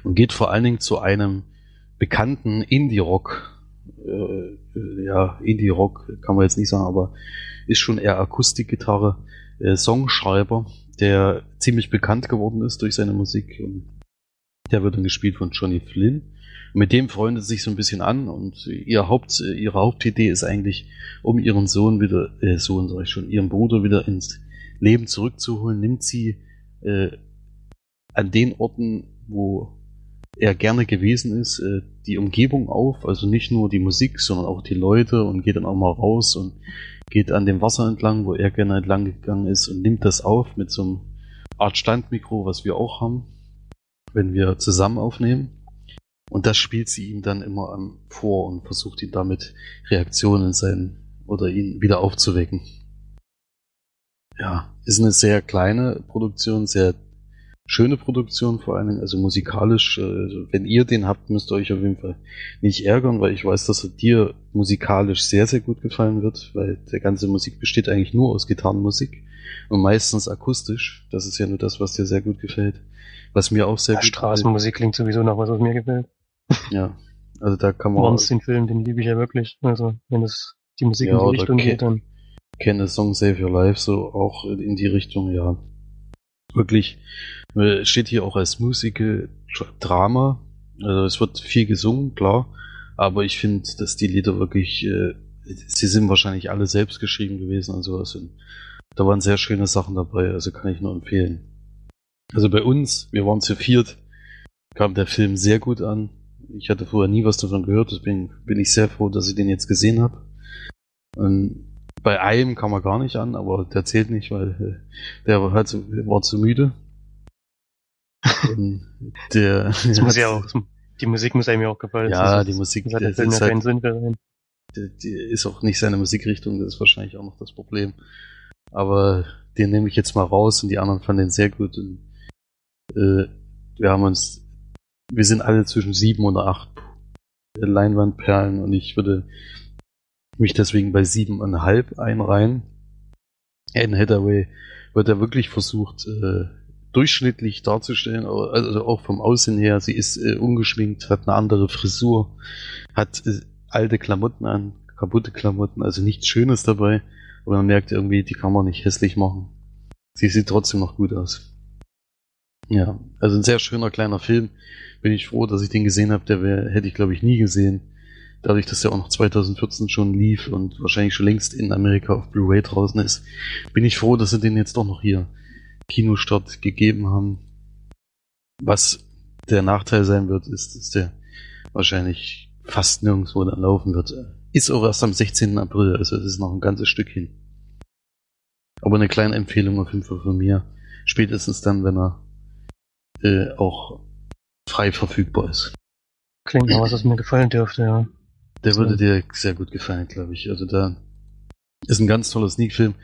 und geht vor allen Dingen zu einem bekannten Indie-Rock, äh, ja, Indie-Rock kann man jetzt nicht sagen, aber ist schon eher Akustikgitarre, äh, Songschreiber, der ziemlich bekannt geworden ist durch seine Musik. Und der wird dann gespielt von Johnny Flynn. Und mit dem freundet sich so ein bisschen an und ihr Haupt, ihre Hauptidee ist eigentlich, um ihren Sohn wieder, äh, Sohn sag ich schon, ihren Bruder wieder ins Leben zurückzuholen, nimmt sie äh, an den Orten, wo er gerne gewesen ist, äh, die Umgebung auf, also nicht nur die Musik, sondern auch die Leute und geht dann auch mal raus und geht an dem Wasser entlang, wo er gerne entlang gegangen ist und nimmt das auf mit so einem Art Standmikro, was wir auch haben, wenn wir zusammen aufnehmen. Und das spielt sie ihm dann immer am vor und versucht ihn damit Reaktionen in sein oder ihn wieder aufzuwecken. Ja, ist eine sehr kleine Produktion, sehr schöne Produktion vor allen Dingen, also musikalisch. Also wenn ihr den habt, müsst ihr euch auf jeden Fall nicht ärgern, weil ich weiß, dass er dir musikalisch sehr, sehr gut gefallen wird, weil der ganze Musik besteht eigentlich nur aus Gitarrenmusik und meistens akustisch. Das ist ja nur das, was dir sehr gut gefällt. Was mir auch sehr Ja, gut Straßenmusik klingt sowieso nach was, was mir gefällt. Ja, also da kann man Once den Film, den liebe ich ja wirklich. Also, wenn es die Musik Ja, in die Richtung geht, dann kenne Song Save Your Life so auch in die Richtung, ja. Wirklich, äh, steht hier auch als Musical Drama. Also es wird viel gesungen, klar. Aber ich finde, dass die Lieder wirklich, äh, sie sind wahrscheinlich alle selbst geschrieben gewesen und sowas. Und da waren sehr schöne Sachen dabei, also kann ich nur empfehlen. Also bei uns, wir waren zu viert, kam der Film sehr gut an. Ich hatte vorher nie was davon gehört, deswegen bin ich sehr froh, dass ich den jetzt gesehen habe. Und Bei einem kam er gar nicht an, aber der zählt nicht, weil äh, der war, halt so, war zu müde. [LAUGHS] Und der, Das [LAUGHS] muss ja auch, die Musik muss einem ja auch gefallen. Ja, sonst die Musik, Film ja ist halt- Sinn für ihn. die, die ist auch nicht seine Musikrichtung, das ist wahrscheinlich auch noch das Problem. Aber den nehme ich jetzt mal raus und die anderen fanden den sehr gut. Und, äh, wir haben uns, wir sind alle zwischen sieben und acht Leinwandperlen und ich würde mich deswegen bei siebeneinhalb einreihen. Anne Hathaway wird ja wirklich versucht, äh, durchschnittlich darzustellen, also auch vom Aussehen her. Sie ist äh, ungeschminkt, hat eine andere Frisur, hat äh, alte Klamotten an, kaputte Klamotten, also nichts Schönes dabei. Aber man merkt irgendwie, die kann man nicht hässlich machen. Sie sieht trotzdem noch gut aus. Ja, also ein sehr schöner kleiner Film. Bin ich froh, dass ich den gesehen habe. Der wär, hätte ich, glaube ich, nie gesehen. Dadurch, dass der auch noch 2014 schon lief und wahrscheinlich schon längst in Amerika auf Blu-ray draußen ist, bin ich froh, dass sie den jetzt doch noch hier Kinostart gegeben haben. Was der Nachteil sein wird, ist, dass der wahrscheinlich fast nirgendwo dann laufen wird. Ist auch erst am 16. April, also es ist noch ein ganzes Stück hin. Aber eine kleine Empfehlung auf jeden Fall von mir. Spätestens dann, wenn er äh, auch frei verfügbar ist. Klingt nach was, was mir gefallen dürfte, ja. Der würde dir sehr gut gefallen, glaube ich. Also da ist ein ganz toller Sneak-Film.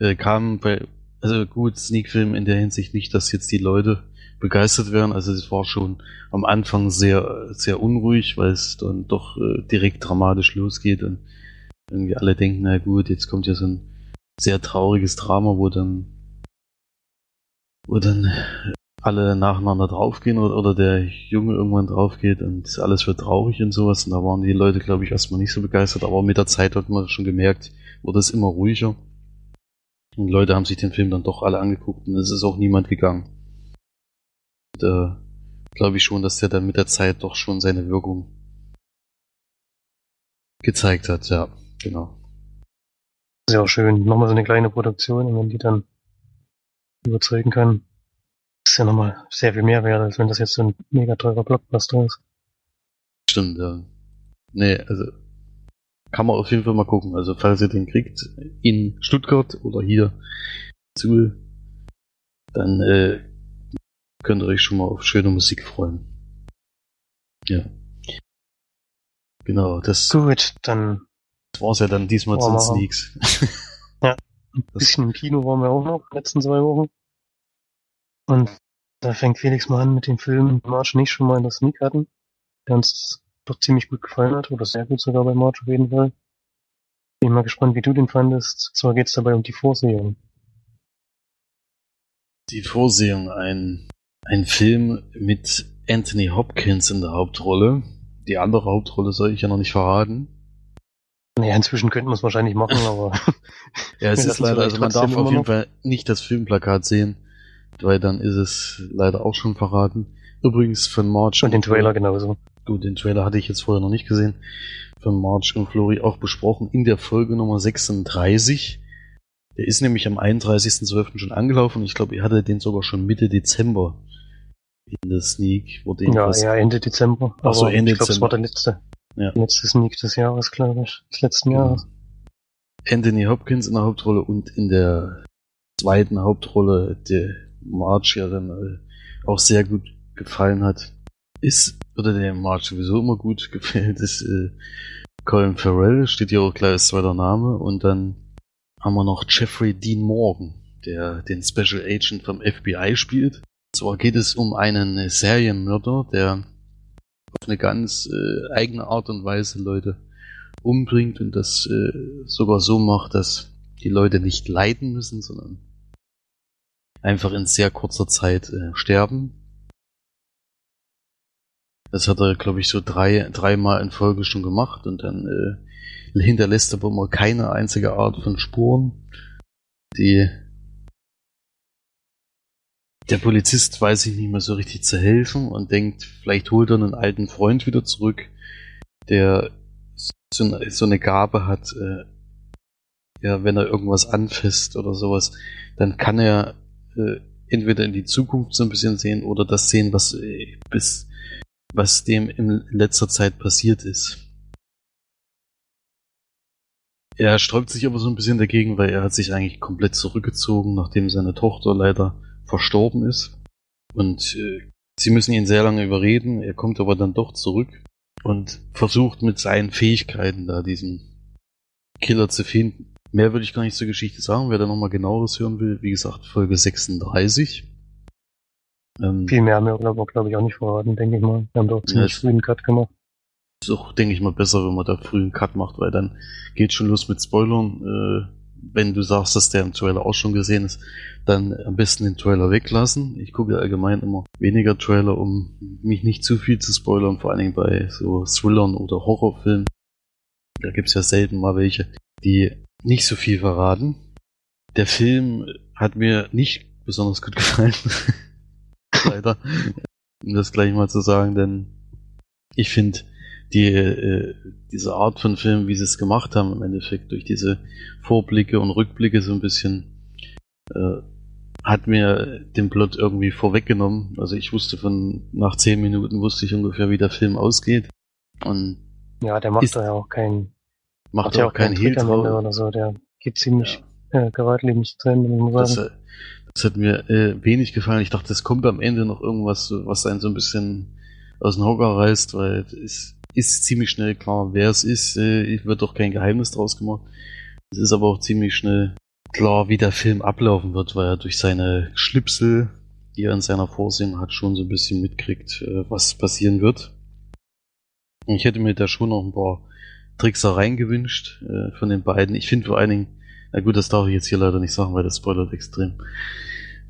Äh, kam bei, also gut, Sneak-Film in der Hinsicht nicht, dass jetzt die Leute begeistert werden. Also es war schon am Anfang sehr, sehr unruhig, weil es dann doch äh, direkt dramatisch losgeht und irgendwie alle denken, na gut, jetzt kommt ja so ein sehr trauriges Drama, wo dann, wo dann alle nacheinander draufgehen oder, oder der Junge irgendwann draufgeht und alles wird traurig und sowas. Und da waren die Leute, glaube ich, erstmal nicht so begeistert, aber mit der Zeit hat man schon gemerkt, wurde es immer ruhiger. Und Leute haben sich den Film dann doch alle angeguckt und es ist auch niemand gegangen. Da glaube ich schon, dass der dann mit der Zeit doch schon seine Wirkung gezeigt hat, ja, genau. Auch schön. Nochmal so eine kleine Produktion und wenn die dann überzeugen kann, ist ja nochmal sehr viel mehr wert, als wenn das jetzt so ein mega teurer Blockbuster ist. Stimmt, ja. Nee, also kann man auf jeden Fall mal gucken. Also falls ihr den kriegt, in Stuttgart oder hier zu, dann äh, könnt ihr euch schon mal auf schöne Musik freuen. Ja. Genau, das, Gut, dann das war's ja dann diesmal zu den. Sneaks. Ja. ein [LAUGHS] bisschen im Kino waren wir auch noch, letzten zwei Wochen. Und da fängt Felix mal an mit dem Film, den March nicht schon mal in der Sneak hatten, der uns doch ziemlich gut gefallen hat, oder sehr gut sogar bei March auf jeden Fall. Bin mal gespannt, wie du den fandest. Zwar geht's dabei um die Vorsehung. die Vorsehung, ein, ein Film mit Anthony Hopkins in der Hauptrolle. Die andere Hauptrolle soll ich ja noch nicht verraten. Naja, inzwischen könnten wir es wahrscheinlich machen, [LAUGHS] aber Ja, es [LAUGHS] ist leider, also man darf auf jeden noch. Fall nicht das Filmplakat sehen, weil dann ist es leider auch schon verraten. Übrigens von March und den Trailer genauso. Gut, den Trailer hatte ich jetzt vorher noch nicht gesehen. Von March und Flori auch besprochen in der Folge Nummer 36. Der ist nämlich am 31.12. schon angelaufen ich glaube, ihr hattet den sogar schon Mitte Dezember in der Sneak. Wurde Ja, ja, Ende Dezember. Ach so, Aber Ende ich glaube, es Dezember. war der letzte. Ja. Letzte Sneak des Jahres, glaube ich. Des letzten Jahres. Anthony Hopkins in der Hauptrolle und in der zweiten Hauptrolle, der March ja dann äh, auch sehr gut gefallen hat, ist, oder der March sowieso immer gut gefällt, ist äh, Colin Farrell, steht hier auch gleich als zweiter Name, und dann haben wir noch Jeffrey Dean Morgan, der den Special Agent vom FBI spielt. Zwar geht es um einen Serienmörder, der auf eine ganz äh, eigene Art und Weise Leute umbringt und das äh, sogar so macht, dass die Leute nicht leiden müssen, sondern einfach in sehr kurzer Zeit äh, sterben. Das hat er, glaube ich, so drei, dreimal in Folge schon gemacht und dann äh, hinterlässt aber immer keine einzige Art von Spuren. Die der Polizist weiß sich nicht mehr so richtig zu helfen und denkt, vielleicht holt er einen alten Freund wieder zurück, der so eine, so eine Gabe hat, äh, ja, wenn er irgendwas anfasst oder sowas, dann kann er äh, entweder in die Zukunft so ein bisschen sehen oder das sehen, was äh, bis was dem in letzter Zeit passiert ist. Er sträubt sich aber so ein bisschen dagegen, weil er hat sich eigentlich komplett zurückgezogen, nachdem seine Tochter leider verstorben ist. Und äh, sie müssen ihn sehr lange überreden. Er kommt aber dann doch zurück und versucht mit seinen Fähigkeiten da diesen Killer zu finden. Mehr würde ich gar nicht zur Geschichte sagen. Wer da nochmal genaueres hören will, wie gesagt, Folge 36. Ähm, Viel mehr haben wir, glaube glaub ich, auch nicht verraten, denke ich mal. Wir haben doch ziemlich ja, früh einen Cut gemacht. Ist auch, denke ich mal, besser, wenn man da früh einen Cut macht, weil dann geht schon los mit Spoilern. Äh, wenn du sagst, dass der im Trailer auch schon gesehen ist, dann am besten den Trailer weglassen. Ich gucke allgemein immer weniger Trailer, um mich nicht zu viel zu spoilern, vor allen Dingen bei so Thrillern oder Horrorfilmen. Da gibt's ja selten mal welche, die nicht so viel verraten. Der Film hat mir nicht besonders gut gefallen. [LAUGHS] Leider. Um das gleich mal zu sagen, denn ich finde, die, äh, diese Art von Film, wie sie es gemacht haben, im Endeffekt durch diese Vorblicke und Rückblicke so ein bisschen, äh, hat mir den Plot irgendwie vorweggenommen. Also ich wusste von nach zehn Minuten wusste ich ungefähr, wie der Film ausgeht. Und ja, der macht da ja auch keinen macht ja auch keinen Hehl oder so. Der geht ziemlich ja. äh, geradlinig zu Ende, muss das, äh, das hat mir äh, wenig gefallen. Ich dachte, es kommt am Ende noch irgendwas, was einen so ein bisschen aus dem Hocker reißt, weil es ist ziemlich schnell klar, wer es ist. Äh, wird doch kein Geheimnis draus gemacht. Es ist aber auch ziemlich schnell klar, wie der Film ablaufen wird, weil er durch seine Schlipsel, die er in seiner Vorsehung hat, schon so ein bisschen mitkriegt, äh, was passieren wird. Ich hätte mir da schon noch ein paar Tricksereien gewünscht äh, von den beiden. Ich finde vor allen Dingen, na gut, das darf ich jetzt hier leider nicht sagen, weil das spoilert extrem.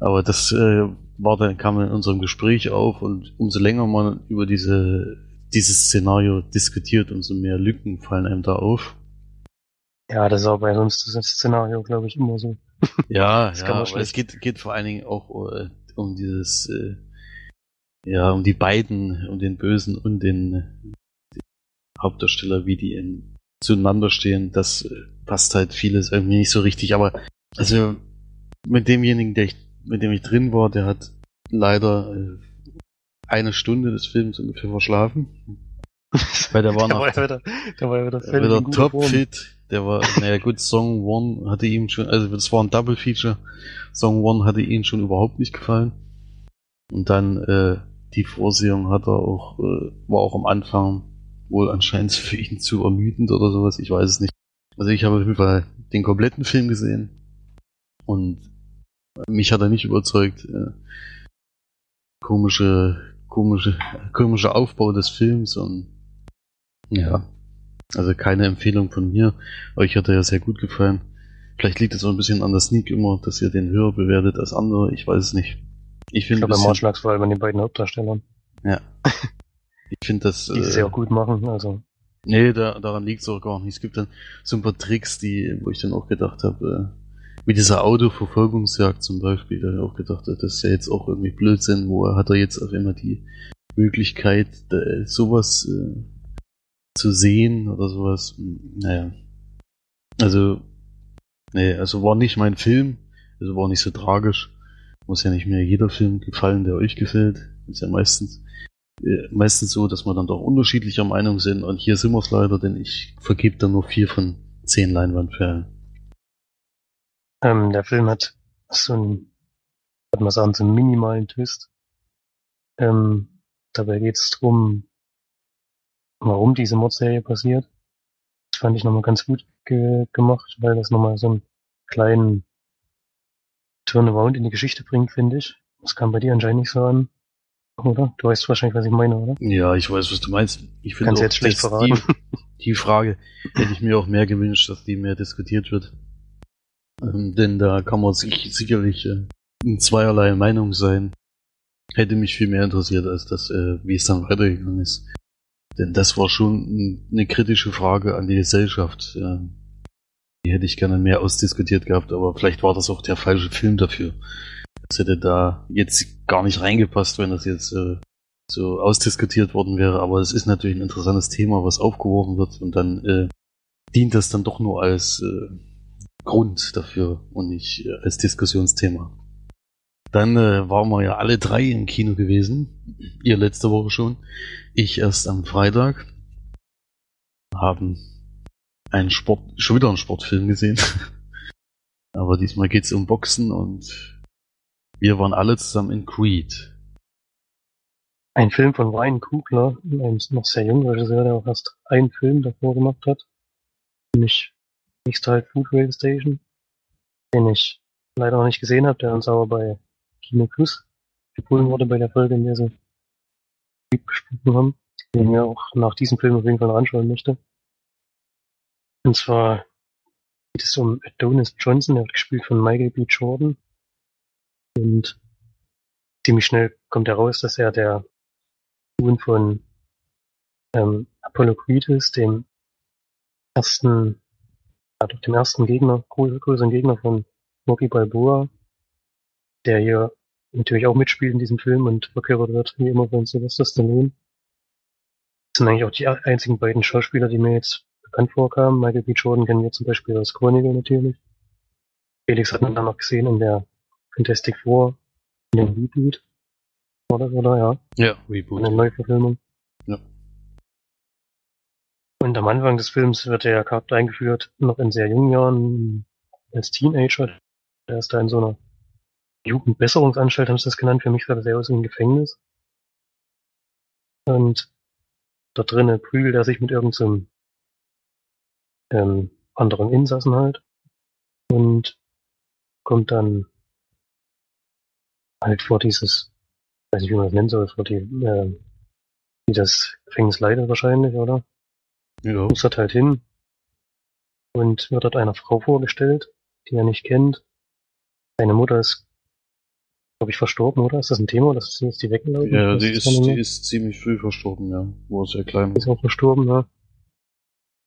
Aber das äh, war dann, kam in unserem Gespräch auf und umso länger man über diese dieses Szenario diskutiert, umso mehr Lücken fallen einem da auf. Ja, das ist auch bei sonst das Szenario, glaube ich, immer so. Ja, [LAUGHS] ja aber es geht, geht vor allen Dingen auch äh, um dieses, äh, ja, um die beiden, um den Bösen und den Hauptdarsteller, wie die in, zueinander stehen. Das passt halt vieles irgendwie nicht so richtig. Aber also mit demjenigen, der ich, mit dem ich drin war, der hat leider äh, eine Stunde des Films ungefähr verschlafen. [LAUGHS] Weil der war der war wieder, der war wieder, der wieder topfit. Der war, naja gut, Song One hatte ihm schon, also das war ein Double Feature. Song One hatte ihm schon überhaupt nicht gefallen. Und dann äh, die Vorsehung hat er auch, äh, war auch am Anfang wohl anscheinend für ihn zu ermüdend oder sowas, ich weiß es nicht. Also ich habe auf jeden Fall den kompletten Film gesehen und mich hat er nicht überzeugt. Äh, komische komische, komischer Aufbau des Films und ja, also keine Empfehlung von mir. Euch hat er ja sehr gut gefallen. Vielleicht liegt es auch ein bisschen an der Sneak immer, dass ihr den höher bewertet als andere. Ich weiß es nicht. Ich finde. Ich glaube, Marsch lag vor allem an den beiden Hauptdarstellern. Ja. [LAUGHS] Ich finde das. Die äh, sehr gut machen, also. Nee, da, daran liegt es auch gar nicht. Es gibt dann so ein paar Tricks, die, wo ich dann auch gedacht habe, äh, mit dieser Autoverfolgungsjagd zum Beispiel, da habe ich auch gedacht, das ist ja jetzt auch irgendwie Blödsinn, wo er hat er jetzt auf immer die Möglichkeit, sowas äh, zu sehen oder sowas. Hm, naja. Also, nee, also war nicht mein Film, also war nicht so tragisch. Muss ja nicht mehr jeder Film gefallen, der euch gefällt. Ist ja meistens äh, meistens so, dass wir dann doch unterschiedlicher Meinung sind und hier sind wir es leider, denn ich vergebe dann nur vier von zehn Leinwandperlen. Ähm, der Film hat so einen, würde man sagen, so einen minimalen Twist. Ähm, dabei geht es darum, warum diese Mordserie passiert. Das fand ich nochmal ganz gut ge gemacht, weil das nochmal so einen kleinen Turnaround in die Geschichte bringt, finde ich. Das kam bei dir anscheinend nicht so an. Oder? Du weißt wahrscheinlich, was ich meine, oder? Ja, ich weiß, was du meinst. Ich finde auch, jetzt schlecht verraten. Die, die Frage hätte ich mir auch mehr gewünscht, dass die mehr diskutiert wird. Ähm, denn da kann man sich sicherlich äh, in zweierlei Meinung sein. Hätte mich viel mehr interessiert, als das, äh, wie es dann weitergegangen ist. Denn das war schon eine kritische Frage an die Gesellschaft. Äh, die hätte ich gerne mehr ausdiskutiert gehabt, aber vielleicht war das auch der falsche Film dafür. Das hätte da jetzt gar nicht reingepasst, wenn das jetzt äh, so ausdiskutiert worden wäre. Aber es ist natürlich ein interessantes Thema, was aufgeworfen wird und dann äh, dient das dann doch nur als äh, Grund dafür und nicht äh, als Diskussionsthema. Dann äh, waren wir ja alle drei im Kino gewesen. Ihr letzte Woche schon. Ich erst am Freitag. Haben einen Sport, schon wieder einen Sportfilm gesehen. [LAUGHS] Aber diesmal geht's um Boxen und wir waren alle zusammen in Creed. Ein Film von Ryan Coogler, einem noch sehr jungen Regisseur, der auch erst einen Film davor gemacht hat. Nämlich nächste halt Food Rail Station, den ich leider noch nicht gesehen habe, der uns aber bei Kino Plus empfohlen wurde bei der Folge, in der sie gesprochen haben, den ich auch nach diesem Film auf jeden Fall noch anschauen möchte. Und zwar geht es um Adonis Johnson, der wird gespielt von Michael B. Jordan. Und ziemlich schnell kommt heraus, dass er der Sohn von ähm, Apollo ist, dem ersten, ja, dem ersten Gegner, größeren Gegner von Rocky Balboa, der hier natürlich auch mitspielt in diesem Film und verkörpert wird, wie immer von Sylvester Stallone. Das sind eigentlich auch die einzigen beiden Schauspieler, die mir jetzt bekannt vorkamen. Michael B. Jordan kennen wir zum Beispiel aus Chronicle natürlich. Felix hat man dann noch gesehen in der Fantastic Four, in dem Reboot. Oder, oder, ja. Ja, Reboot. In der Neuverfilmung. Ja. Und am Anfang des Films wird der Charakter eingeführt, noch in sehr jungen Jahren, als Teenager. Der ist da in so einer Jugendbesserungsanstalt, haben sie das genannt. Für mich sah das eher aus wie ein Gefängnis. Und dort drinnen prügelt er sich mit irgendeinem ähm, anderen Insassen halt. Und kommt dann halt vor dieses, weiß nicht, wie man das nennen soll, vor die, äh, wie das Gefängnis leidet wahrscheinlich, oder? Ja. Muss dort halt hin und wird dort einer Frau vorgestellt, die er nicht kennt. Seine Mutter ist, glaube ich, verstorben, oder? Ist das ein Thema? Das ist jetzt die weggelaufen? Ja, die ist, die ist ziemlich früh verstorben, ja. Wo er sehr klein ist auch verstorben, ja.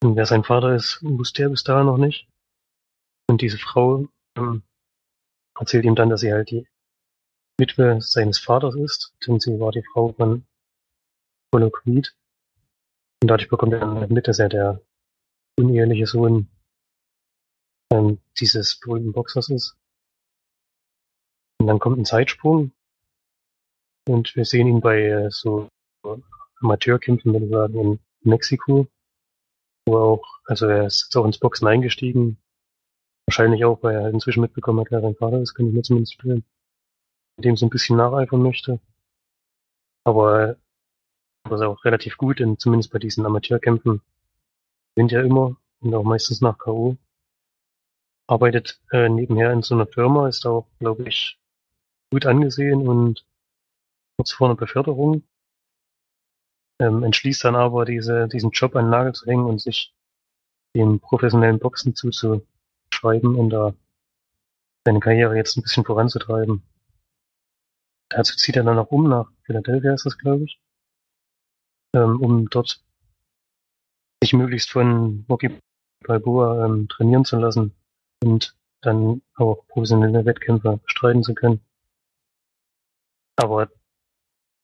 Und wer sein Vater ist, wusste er bis dahin noch nicht. Und diese Frau ähm, erzählt ihm dann, dass sie halt die Witwe seines Vaters ist, denn sie war die Frau von Creed. Und dadurch bekommt er mit, dass er der uneheliche Sohn ähm, dieses berühmten Boxers ist. Und dann kommt ein Zeitsprung und wir sehen ihn bei äh, so Amateurkämpfen, würde ich sagen, in Mexiko, wo er auch, also er ist jetzt auch ins Boxen eingestiegen, wahrscheinlich auch, weil er inzwischen mitbekommen hat, wer sein Vater ist, kann ich mir zumindest stellen, dem so ein bisschen nacheifern möchte. Aber er ist auch relativ gut, denn zumindest bei diesen Amateurkämpfen gewinnt er immer und auch meistens nach K.O. Arbeitet äh, nebenher in so einer Firma, ist auch, glaube ich, gut angesehen und kurz vor einer Beförderung ähm, entschließt dann aber, diese, diesen Job an den Nagel zu hängen und sich dem professionellen Boxen zuzuschreiben und da seine Karriere jetzt ein bisschen voranzutreiben. Dazu zieht er dann auch um nach Philadelphia, ist das, glaube ich, ähm, um dort sich möglichst von Rocky Balboa ähm, trainieren zu lassen und dann auch professionelle Wettkämpfe bestreiten zu können. Aber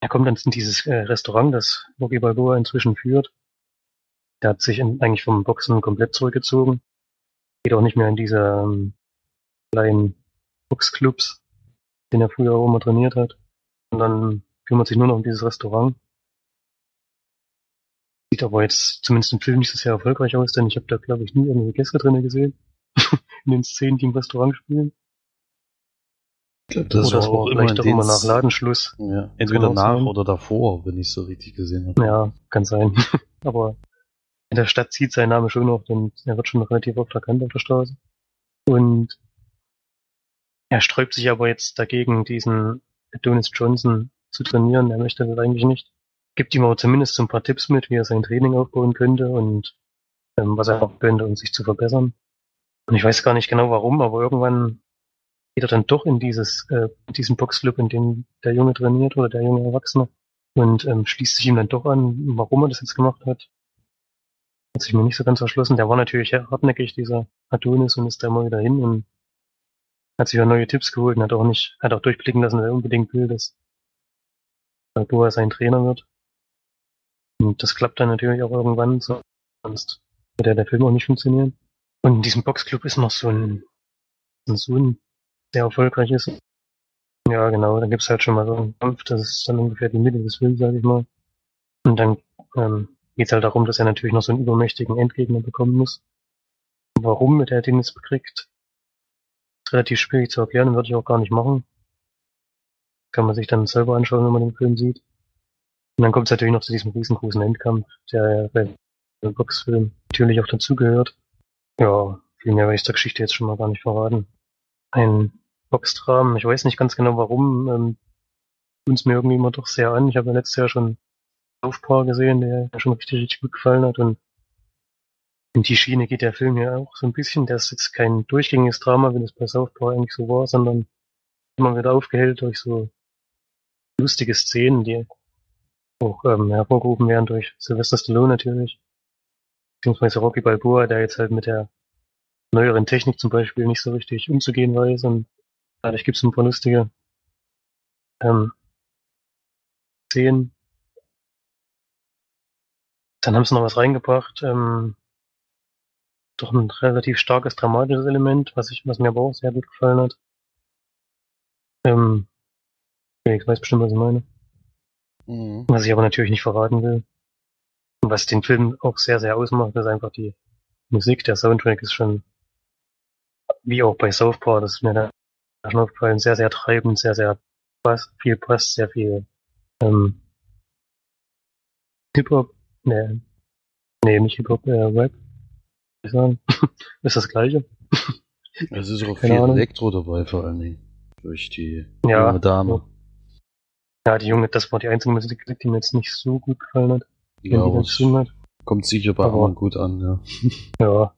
er kommt dann in dieses äh, Restaurant, das Rocky Balboa inzwischen führt. Der hat sich in, eigentlich vom Boxen komplett zurückgezogen. Geht auch nicht mehr in diese ähm, kleinen Boxclubs, den er früher auch immer trainiert hat. Und dann kümmert sich nur noch um dieses Restaurant. Sieht aber jetzt zumindest im Film nicht so sehr erfolgreich aus, denn ich habe da, glaube ich, nie irgendwelche Gäste drinne gesehen. [LAUGHS] in den Szenen, die im Restaurant spielen. Ich glaube, das oder war auch immer vielleicht in auch den immer nach Ladenschluss. Ja, entweder auch nach sein. oder davor, wenn ich es so richtig gesehen habe. Ja, kann sein. [LAUGHS] aber in der Stadt zieht sein Name schon noch, denn er wird schon relativ oft erkannt auf der Straße. Und er sträubt sich aber jetzt dagegen, diesen Adonis Johnson zu trainieren. Er möchte das eigentlich nicht. Gibt ihm aber zumindest so ein paar Tipps mit, wie er sein Training aufbauen könnte und ähm, was er machen könnte, um sich zu verbessern. Und ich weiß gar nicht genau warum, aber irgendwann geht er dann doch in dieses, äh, diesen Boxclub, in dem der Junge trainiert oder der junge Erwachsene und ähm, schließt sich ihm dann doch an, warum er das jetzt gemacht hat. Hat sich mir nicht so ganz erschlossen. Der war natürlich hartnäckig, dieser Adonis, und ist da mal wieder hin und hat sich ja neue Tipps geholt und hat auch nicht, hat auch durchblicken lassen, dass er unbedingt will, dass Balboa sein Trainer wird. Und das klappt dann natürlich auch irgendwann, so- sonst würde der Film auch nicht funktionieren. Und in diesem Boxclub ist noch so ein, ein Sohn, der erfolgreich ist. Ja, genau, da gibt's halt schon mal so einen Kampf, das ist dann ungefähr die Mitte des Films, sag ich mal. Und dann ähm, geht's halt darum, dass er natürlich noch so einen übermächtigen Endgegner bekommen muss. warum der den jetzt bekriegt, relativ schwierig zu erklären, würde ich auch gar nicht machen. Kann man sich dann selber anschauen, wenn man den Film sieht. Und dann kommt es natürlich noch zu diesem riesengroßen Endkampf, der bei dem Boxfilm natürlich auch dazugehört. Ja, viel mehr werde ich der Geschichte jetzt schon mal gar nicht verraten. Ein Boxdramen, ich weiß nicht ganz genau warum, ähm, tun es mir irgendwie immer doch sehr an. Ich habe ja letztes Jahr schon Aufbau gesehen, der schon richtig, richtig gut gefallen hat und in die Schiene geht der Film ja auch so ein bisschen. Der ist jetzt kein durchgängiges Drama, wie das bei Southpaw eigentlich so war, sondern immer wieder aufgehellt durch so lustige Szenen, die auch ähm, hervorgerufen werden durch Sylvester Stallone natürlich. Beziehungsweise Rocky Balboa, der jetzt halt mit der neueren Technik zum Beispiel nicht so richtig umzugehen weiß und dadurch gibt es ein paar lustige ähm, Szenen. Dann haben sie noch was reingebracht, ähm, doch ein relativ starkes dramatisches Element, was ich, was mir aber auch sehr gut gefallen hat. Ähm, ich weiß bestimmt, was ich meine. Mhm. Was ich aber natürlich nicht verraten will. Und was den Film auch sehr, sehr ausmacht, ist einfach die Musik. Der Soundtrack ist schon, wie auch bei Southpaw, das ist mir da schon aufgefallen, sehr, sehr treibend, sehr, sehr Bass, viel Bass, sehr viel ähm, Hip-Hop, nee, nee, nicht Hip-Hop, äh, Rap sagen. [LAUGHS] ist das gleiche. Es ist auch viel Ahnung. Elektro dabei, vor allen Dingen. Durch die ja, junge Dame. Ja, die junge, das war die einzige Musik, die mir jetzt nicht so gut gefallen hat. Ja, hat. kommt sicher bei anderen gut an, ja. [LAUGHS] ja.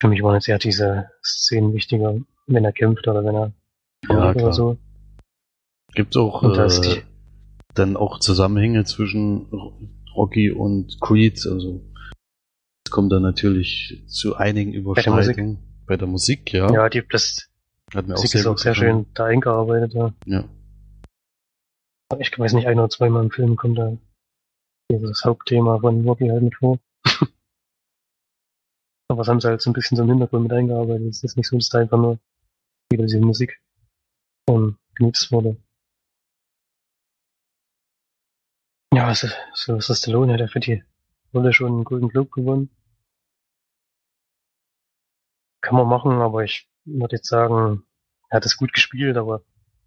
Für mich waren jetzt eher diese Szenen wichtiger, wenn er kämpft oder wenn er ja, oder so. Gibt auch äh, dann auch Zusammenhänge zwischen Rocky und Creed, also es kommt dann natürlich zu einigen Überschneidungen bei der Musik, ja. Ja, die das hat mir Musik auch sehr, ist auch sehr schön da eingearbeitet, ja. ja. Ich weiß nicht, ein oder zweimal im Film kommt da dieses Hauptthema von Rocky halt mit vor. [LAUGHS] Aber das haben sie halt so ein bisschen so im Hintergrund mit eingearbeitet. Es ist nicht so, dass da einfach nur wieder diese Musik um, genutzt wurde. Ja, so, so ist das Stallone hat er für die Rolle schon einen Golden Globe gewonnen. Kann man machen, aber ich würde jetzt sagen, er hat es gut gespielt, aber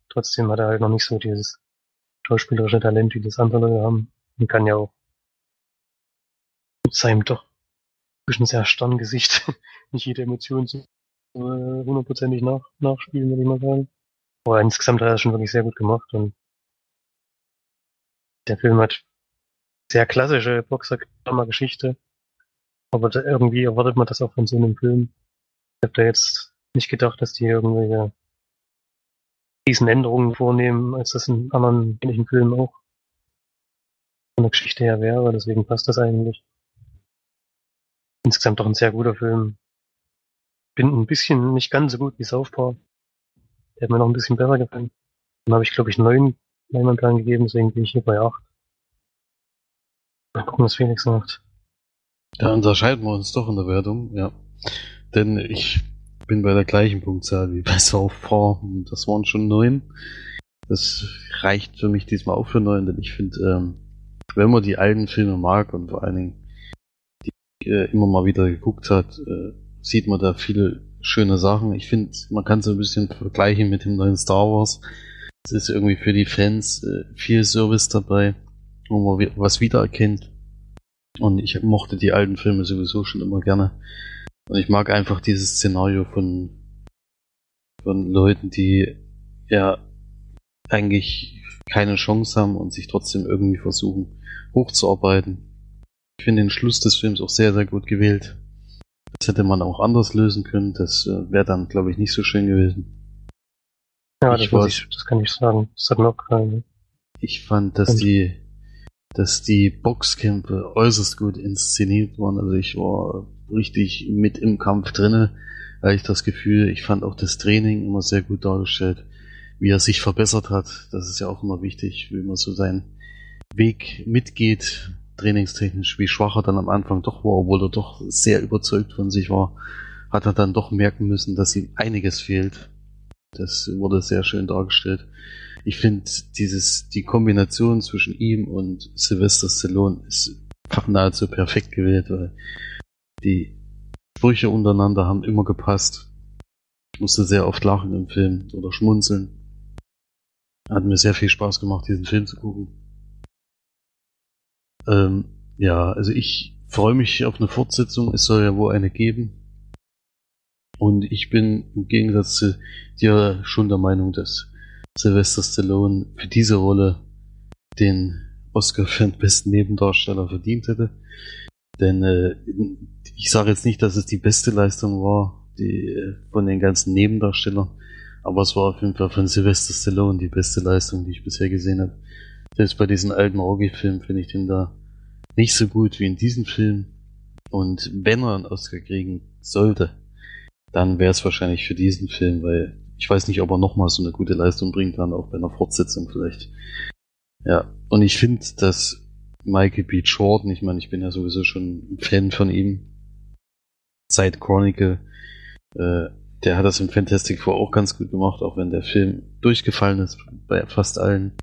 trotzdem hat er halt noch nicht so dieses schauspielerische Talent, wie das andere Leute haben. Und kann ja auch mit seinem doch zwischen sehr starren Gesicht [LAUGHS] nicht jede Emotion so äh, hundertprozentig nach, nachspielen, würde ich mal sagen. Aber insgesamt hat er es schon wirklich sehr gut gemacht und der Film hat sehr klassische Boxer-Geschichte. Aber irgendwie erwartet man das auch von so einem Film. Ich habe da jetzt nicht gedacht, dass die irgendwelche diesen Änderungen vornehmen, als das in anderen ähnlichen Filmen auch von der Geschichte her wäre. Deswegen passt das eigentlich. Insgesamt doch ein sehr guter Film. Bin ein bisschen nicht ganz so gut wie Southpaw. Der hat mir noch ein bisschen besser gefallen. Dann habe ich, glaube ich, neun Leinwandperlen gegeben, deswegen bin ich hier bei acht. Mal gucken, was Felix macht. Da unterscheiden wir uns doch in der Wertung, ja. Denn ich bin bei der gleichen Punktzahl wie bei Southpaw. Das waren schon neun. Das reicht für mich diesmal auch für neun, denn ich finde, ähm, wenn man die alten Filme mag und vor allen Dingen die äh, immer mal wieder geguckt hat, äh, sieht man da viele schöne Sachen. Ich finde, man kann so ein bisschen vergleichen mit dem neuen Star Wars. Es ist irgendwie für die Fans äh, viel Service dabei wo man was wiedererkennt. Und ich mochte die alten Filme sowieso schon immer gerne. Und ich mag einfach dieses Szenario von, von Leuten, die ja eigentlich keine Chance haben und sich trotzdem irgendwie versuchen hochzuarbeiten. Ich finde den Schluss des Films auch sehr, sehr gut gewählt. Das hätte man auch anders lösen können. Das äh, wäre dann, glaube ich, nicht so schön gewesen. Ja, das, ich, das kann ich sagen. Das hat mir auch gefallen. Ich fand, dass und die dass die Boxkämpfe äußerst gut inszeniert waren. Also ich war richtig mit im Kampf drinne, weil ich das Gefühl, ich fand auch das Training immer sehr gut dargestellt, wie er sich verbessert hat. Das ist ja auch immer wichtig, wie man so seinen Weg mitgeht, trainingstechnisch, wie schwach er dann am Anfang doch war, obwohl er doch sehr überzeugt von sich war, hat er dann doch merken müssen, dass ihm einiges fehlt. Das wurde sehr schön dargestellt ich finde dieses, die Kombination zwischen ihm und Sylvester Stallone ist nahezu perfekt gewählt, weil die Sprüche untereinander haben immer gepasst. Ich musste sehr oft lachen im Film oder schmunzeln. Hat mir sehr viel Spaß gemacht, diesen Film zu gucken. Ähm, ja, also ich freue mich auf eine Fortsetzung. Es soll ja wohl eine geben. Und ich bin im Gegensatz zu dir schon der Meinung, dass Sylvester Stallone für diese Rolle den Oscar für den besten Nebendarsteller verdient hätte. Denn äh, ich sage jetzt nicht, dass es die beste Leistung war, die äh, von den ganzen Nebendarstellern, aber es war auf jeden Fall von Sylvester Stallone die beste Leistung, die ich bisher gesehen habe. Selbst bei diesen alten Rocky-Filmen finde ich den da nicht so gut wie in diesem Film. Und wenn er einen Oscar kriegen sollte, dann wäre es wahrscheinlich für diesen Film, weil ich weiß nicht, ob er nochmal so eine gute Leistung bringen kann, auch bei einer Fortsetzung vielleicht. Ja, und ich finde, dass Michael B. Jordan, ich meine, ich bin ja sowieso schon ein Fan von ihm, seit Chronicle, äh, der hat das im Fantastic Four auch ganz gut gemacht, auch wenn der Film durchgefallen ist bei fast allen,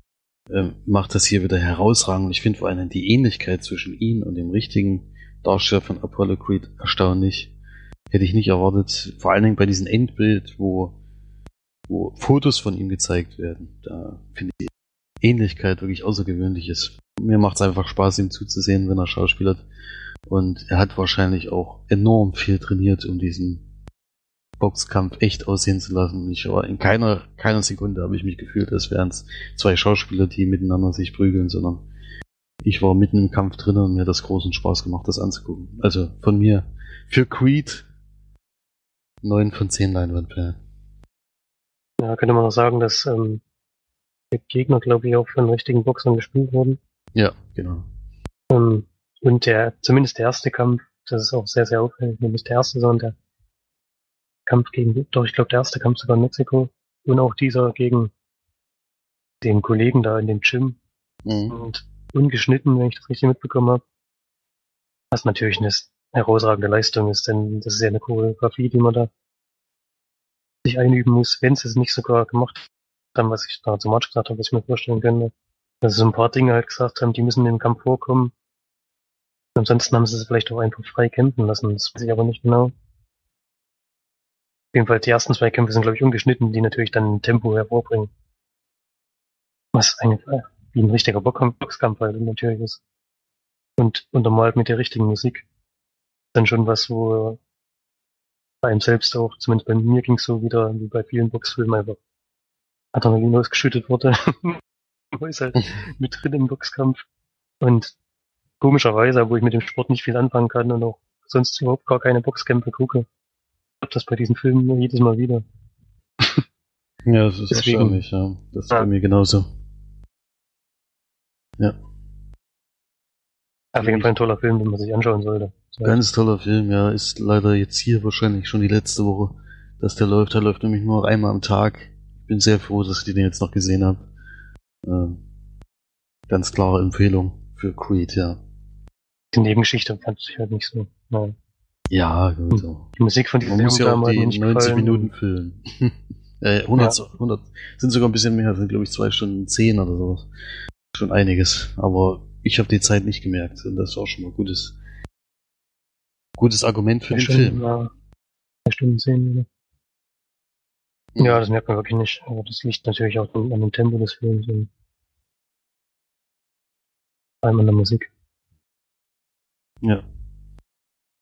ähm, macht das hier wieder herausragend. Ich finde vor allem die Ähnlichkeit zwischen ihm und dem richtigen Darsteller von Apollo Creed erstaunlich. Hätte ich nicht erwartet. Vor allen Dingen bei diesem Endbild, wo, wo Fotos von ihm gezeigt werden. Da finde ich die Ähnlichkeit wirklich außergewöhnlich ist. Mir macht es einfach Spaß, ihm zuzusehen, wenn er schauspielert. Und er hat wahrscheinlich auch enorm viel trainiert, um diesen Boxkampf echt aussehen zu lassen. Ich war in keiner, keiner Sekunde habe ich mich gefühlt, als wären es zwei Schauspieler, die miteinander sich prügeln, sondern ich war mitten im Kampf drin und mir hat das großen Spaß gemacht, das anzugucken. Also von mir für Creed neun von zehn Leinwandperlen. Ja, könnte man auch sagen, dass ähm, die Gegner, glaube ich, auch von richtigen Boxern gespielt wurden. Ja, genau. Ähm, und der, zumindest der erste Kampf, das ist auch sehr, sehr auffällig, nämlich der erste, sondern der Kampf gegen, doch, ich glaube, der erste Kampf sogar in Mexiko. Und auch dieser gegen den Kollegen da in dem Gym. Mhm. Und ungeschnitten, wenn ich das richtig mitbekommen habe. Was natürlich eine herausragende Leistung ist, denn das ist ja eine Choreografie, die man da sich einüben muss, wenn sie es nicht sogar gemacht haben, was ich da zum Match gesagt habe, was ich mir vorstellen könnte. Sie so ein paar Dinge halt gesagt haben, die müssen im Kampf vorkommen. Ansonsten haben sie es vielleicht auch einfach frei kämpfen lassen, das weiß ich aber nicht genau. Auf jeden Fall die ersten zwei Kämpfe sind, glaube ich, ungeschnitten, die natürlich dann Tempo hervorbringen. Was eigentlich wie ein richtiger Boxkampf halt natürlich ist. Und untermalt mit der richtigen Musik. Dann schon was, wo bei einem selbst auch, zumindest bei mir ging es so wieder, wie bei vielen Boxfilmen einfach Adrenalin ausgeschüttet wurde. [LAUGHS] Man ist halt [LAUGHS] mit drin im Boxkampf. Und komischerweise, obwohl ich mit dem Sport nicht viel anfangen kann und auch sonst überhaupt gar keine Boxkämpfe gucke, hab das bei diesen Filmen nur jedes Mal wieder. [LAUGHS] Ja, das ist Deswegen- erstaunlich, ja. Das ist Ja. bei mir genauso. Ja, Auf jeden Fall ein toller Film, den man sich anschauen sollte. Ganz toller Film, ja. Ist leider jetzt hier wahrscheinlich schon die letzte Woche, dass der läuft. Der läuft nämlich nur noch einmal am Tag. Ich bin sehr froh, dass ich den jetzt noch gesehen habe. Ähm, ganz klare Empfehlung für Creed, ja. Die Nebengeschichte fand ich halt nicht so. Nein. Ja, gut. so. Die Musik von diesem Man muss Film ja auch die nicht 90 gefallen. Minuten füllen. [LAUGHS] äh, 100, 100, sind sogar ein bisschen mehr, sind glaube ich zwei Stunden zehn oder sowas. Schon einiges. Aber ich habe die Zeit nicht gemerkt und das war schon mal gutes, gutes Argument für den Film. Ja, zwei Stunden zehn. Oder? Ja, das merkt man wirklich nicht. Aber das liegt natürlich auch an, dem Tempo des Films und vor allem an der Musik. Ja.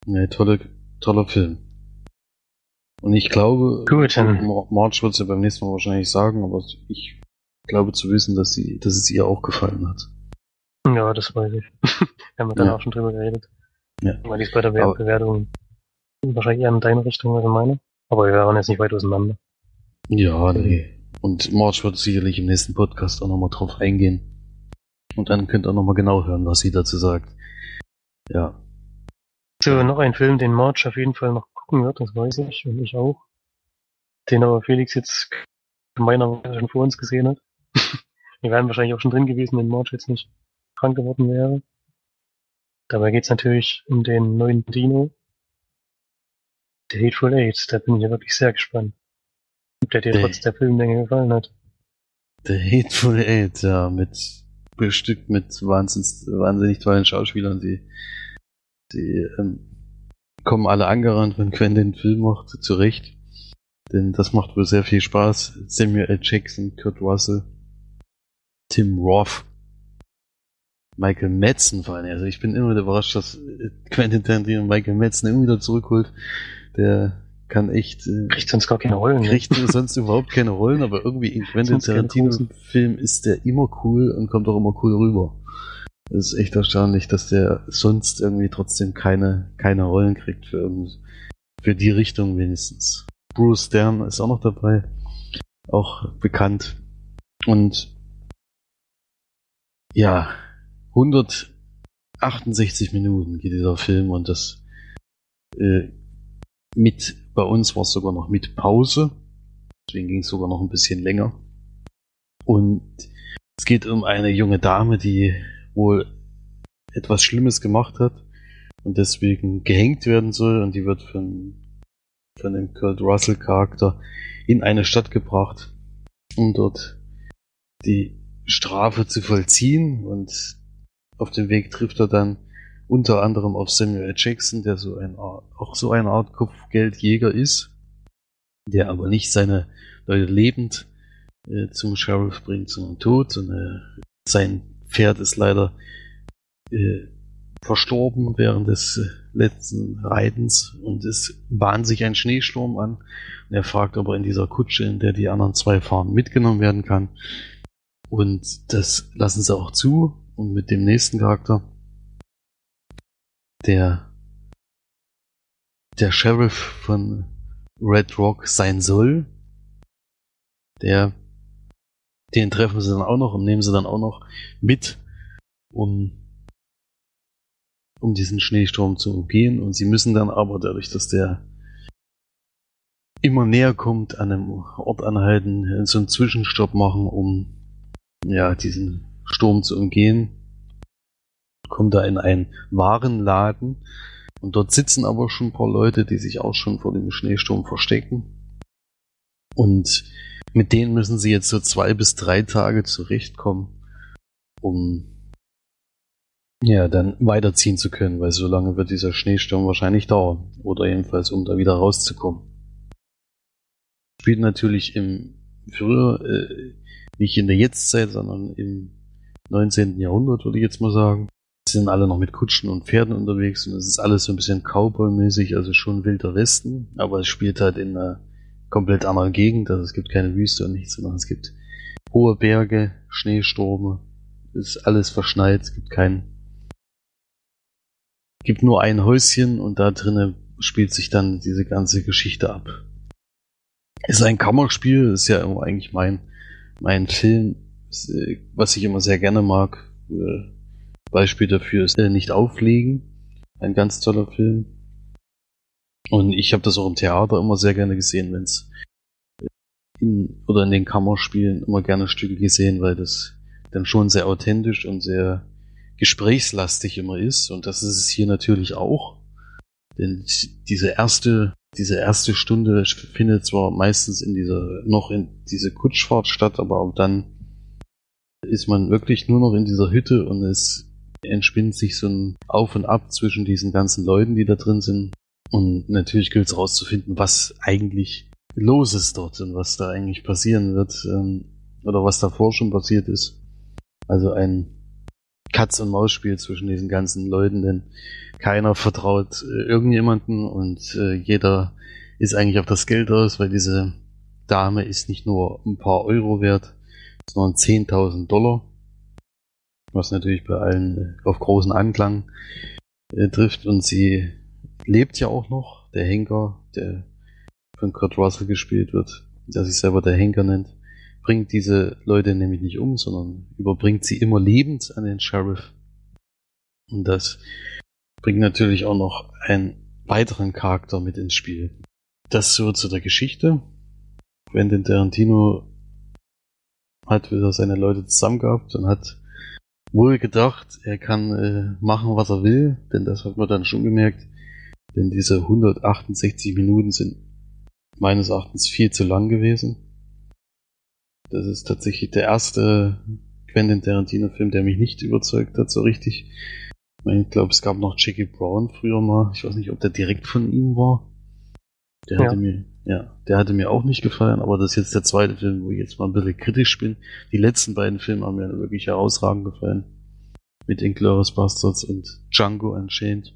Nee, tolle, toller Film. Und ich glaube, Gut, dann- Mar- Marge wird es ja beim nächsten Mal wahrscheinlich sagen, aber ich glaube zu wissen, dass sie, dass es ihr auch gefallen hat. Ja, das weiß ich. [LAUGHS] Wir haben ja dann Ja. auch schon drüber geredet. Ja. Weil die ist bei der Be Aber- Bewertung wahrscheinlich eher in deine Richtung als in meine. Aber wir waren jetzt nicht weit auseinander. Ja, nee. Und Marge wird sicherlich im nächsten Podcast auch nochmal drauf eingehen. Und dann könnt ihr nochmal genau hören, was sie dazu sagt. Ja. So, noch ein Film, den March auf jeden Fall noch gucken wird, das weiß ich und ich auch. Den aber Felix jetzt gemeinerweise schon vor uns gesehen hat. [LAUGHS] Wir wären wahrscheinlich auch schon drin gewesen, wenn March jetzt nicht krank geworden wäre. Dabei geht's natürlich um den neuen Dino. Der Hateful Eight, da bin ich ja wirklich sehr gespannt. Ob der dir Der- trotz der Filmlänge gefallen hat. The Hateful Eight, ja, mit bestückt mit wahnsinnig, wahnsinnig tollen Schauspielern, die, die ähm, kommen alle angerannt, wenn Quentin den Film macht, zurecht. Denn das macht wohl sehr viel Spaß. Samuel L. Jackson, Kurt Russell, Tim Roth, Michael Madsen vor allem. Also ich bin immer wieder überrascht, dass äh, Quentin Tarantino Michael Madsen immer wieder zurückholt. Der kann echt... Äh, Kriegt sonst gar keine Rollen. ne? kriegt [LAUGHS] sonst überhaupt keine Rollen, aber irgendwie in Quentin großen. Tarantino-Film ist der immer cool und kommt auch immer cool rüber. Das ist echt erstaunlich, dass der sonst irgendwie trotzdem keine, keine Rollen kriegt für, für die Richtung wenigstens. Bruce Stern ist auch noch dabei, auch bekannt. Und ja, 168 Minuten geht dieser Film und das äh, mit, bei uns war es sogar noch mit Pause. Deswegen ging es sogar noch ein bisschen länger. Und es geht um eine junge Dame, die wohl etwas Schlimmes gemacht hat und deswegen gehängt werden soll und die wird von, von dem Kurt Russell Charakter in eine Stadt gebracht, um dort die Strafe zu vollziehen und auf dem Weg trifft er dann unter anderem auf Samuel. Jackson, der so ein, auch so eine Art Kopfgeldjäger ist, der aber nicht seine Leute lebend äh, zum Sheriff bringt, sondern tot. Und, äh, sein Pferd ist leider äh, verstorben während des äh, letzten Reitens und es bahnt sich ein Schneesturm an. Und er fragt, ob er in dieser Kutsche, in der die anderen zwei fahren, mitgenommen werden kann. Und das lassen sie auch zu. Und mit dem nächsten Charakter, der der Sheriff von Red Rock sein soll, der den treffen sie dann auch noch und nehmen sie dann auch noch mit, um um diesen Schneesturm zu umgehen. Und sie müssen dann aber dadurch, dass der immer näher kommt, an einem Ort anhalten, so einen Zwischenstopp machen, um ja diesen Sturm zu umgehen. Kommt da in einen Warenladen und dort sitzen aber schon ein paar Leute, die sich auch schon vor dem Schneesturm verstecken. Und mit denen müssen sie jetzt so zwei bis drei Tage zurechtkommen, um ja dann weiterziehen zu können, weil so lange wird dieser Schneesturm wahrscheinlich dauern. Oder jedenfalls, um da wieder rauszukommen. Spielt natürlich im früher, äh, nicht in der Jetztzeit, sondern im 19. Jahrhundert, würde ich jetzt mal sagen. Sie sind alle noch mit Kutschen und Pferden unterwegs und es ist alles so ein bisschen Cowboy-mäßig, also schon wilder Westen, aber es spielt halt in einer komplett anderen Gegend, also es gibt keine Wüste und nichts, sondern es gibt hohe Berge, Schneestürme, es ist alles verschneit, es gibt kein, gibt nur ein Häuschen und da drinnen spielt sich dann diese ganze Geschichte ab. Ist ein Kammerspiel, ist ja eigentlich mein, mein Film, was ich immer sehr gerne mag. Äh, Beispiel dafür ist äh, Nicht auflegen. Ein ganz toller Film. Und ich habe das auch im Theater immer sehr gerne gesehen, wenn es in oder in den Kammerspielen immer gerne Stücke gesehen, weil das dann schon sehr authentisch und sehr gesprächslastig immer ist. Und das ist es hier natürlich auch. Denn diese erste, diese erste Stunde findet zwar meistens in dieser, noch in diese Kutschfahrt statt, aber auch dann ist man wirklich nur noch in dieser Hütte und es entspinnt sich so ein Auf und Ab zwischen diesen ganzen Leuten, die da drin sind. Und natürlich gilt es rauszufinden, was eigentlich los ist dort und was da eigentlich passieren wird ähm, oder was davor schon passiert ist. Also ein Katz- und Maus-Spiel zwischen diesen ganzen Leuten, denn keiner vertraut äh, irgendjemanden und äh, jeder ist eigentlich auf das Geld aus, weil diese Dame ist nicht nur ein paar Euro wert, sondern 10.000 Dollar, was natürlich bei allen äh, auf großen Anklang äh, trifft und sie lebt ja auch noch, der Henker, der von Kurt Russell gespielt wird, der sich selber der Henker nennt, bringt diese Leute nämlich nicht um, sondern überbringt sie immer lebend an den Sheriff. Und das bringt natürlich auch noch einen weiteren Charakter mit ins Spiel. Das so zu der Geschichte. Quentin Tarantino hat wieder seine Leute zusammen gehabt und hat wohl gedacht, er kann äh, machen, was er will, denn das hat man dann schon gemerkt. Denn diese 168 Minuten sind meines Erachtens viel zu lang gewesen. Das ist tatsächlich der erste Quentin Tarantino-Film, der mich nicht überzeugt hat, so richtig. Ich glaube, es gab noch Jackie Brown früher mal. Ich weiß nicht, ob der direkt von ihm war. Der Ja. hatte mir, ja, der hatte mir auch nicht gefallen, aber das ist jetzt der zweite Film, wo ich jetzt mal ein bisschen kritisch bin. Die letzten beiden Filme haben mir wirklich herausragend gefallen. Mit Inglourious Bastards und Django Unchained.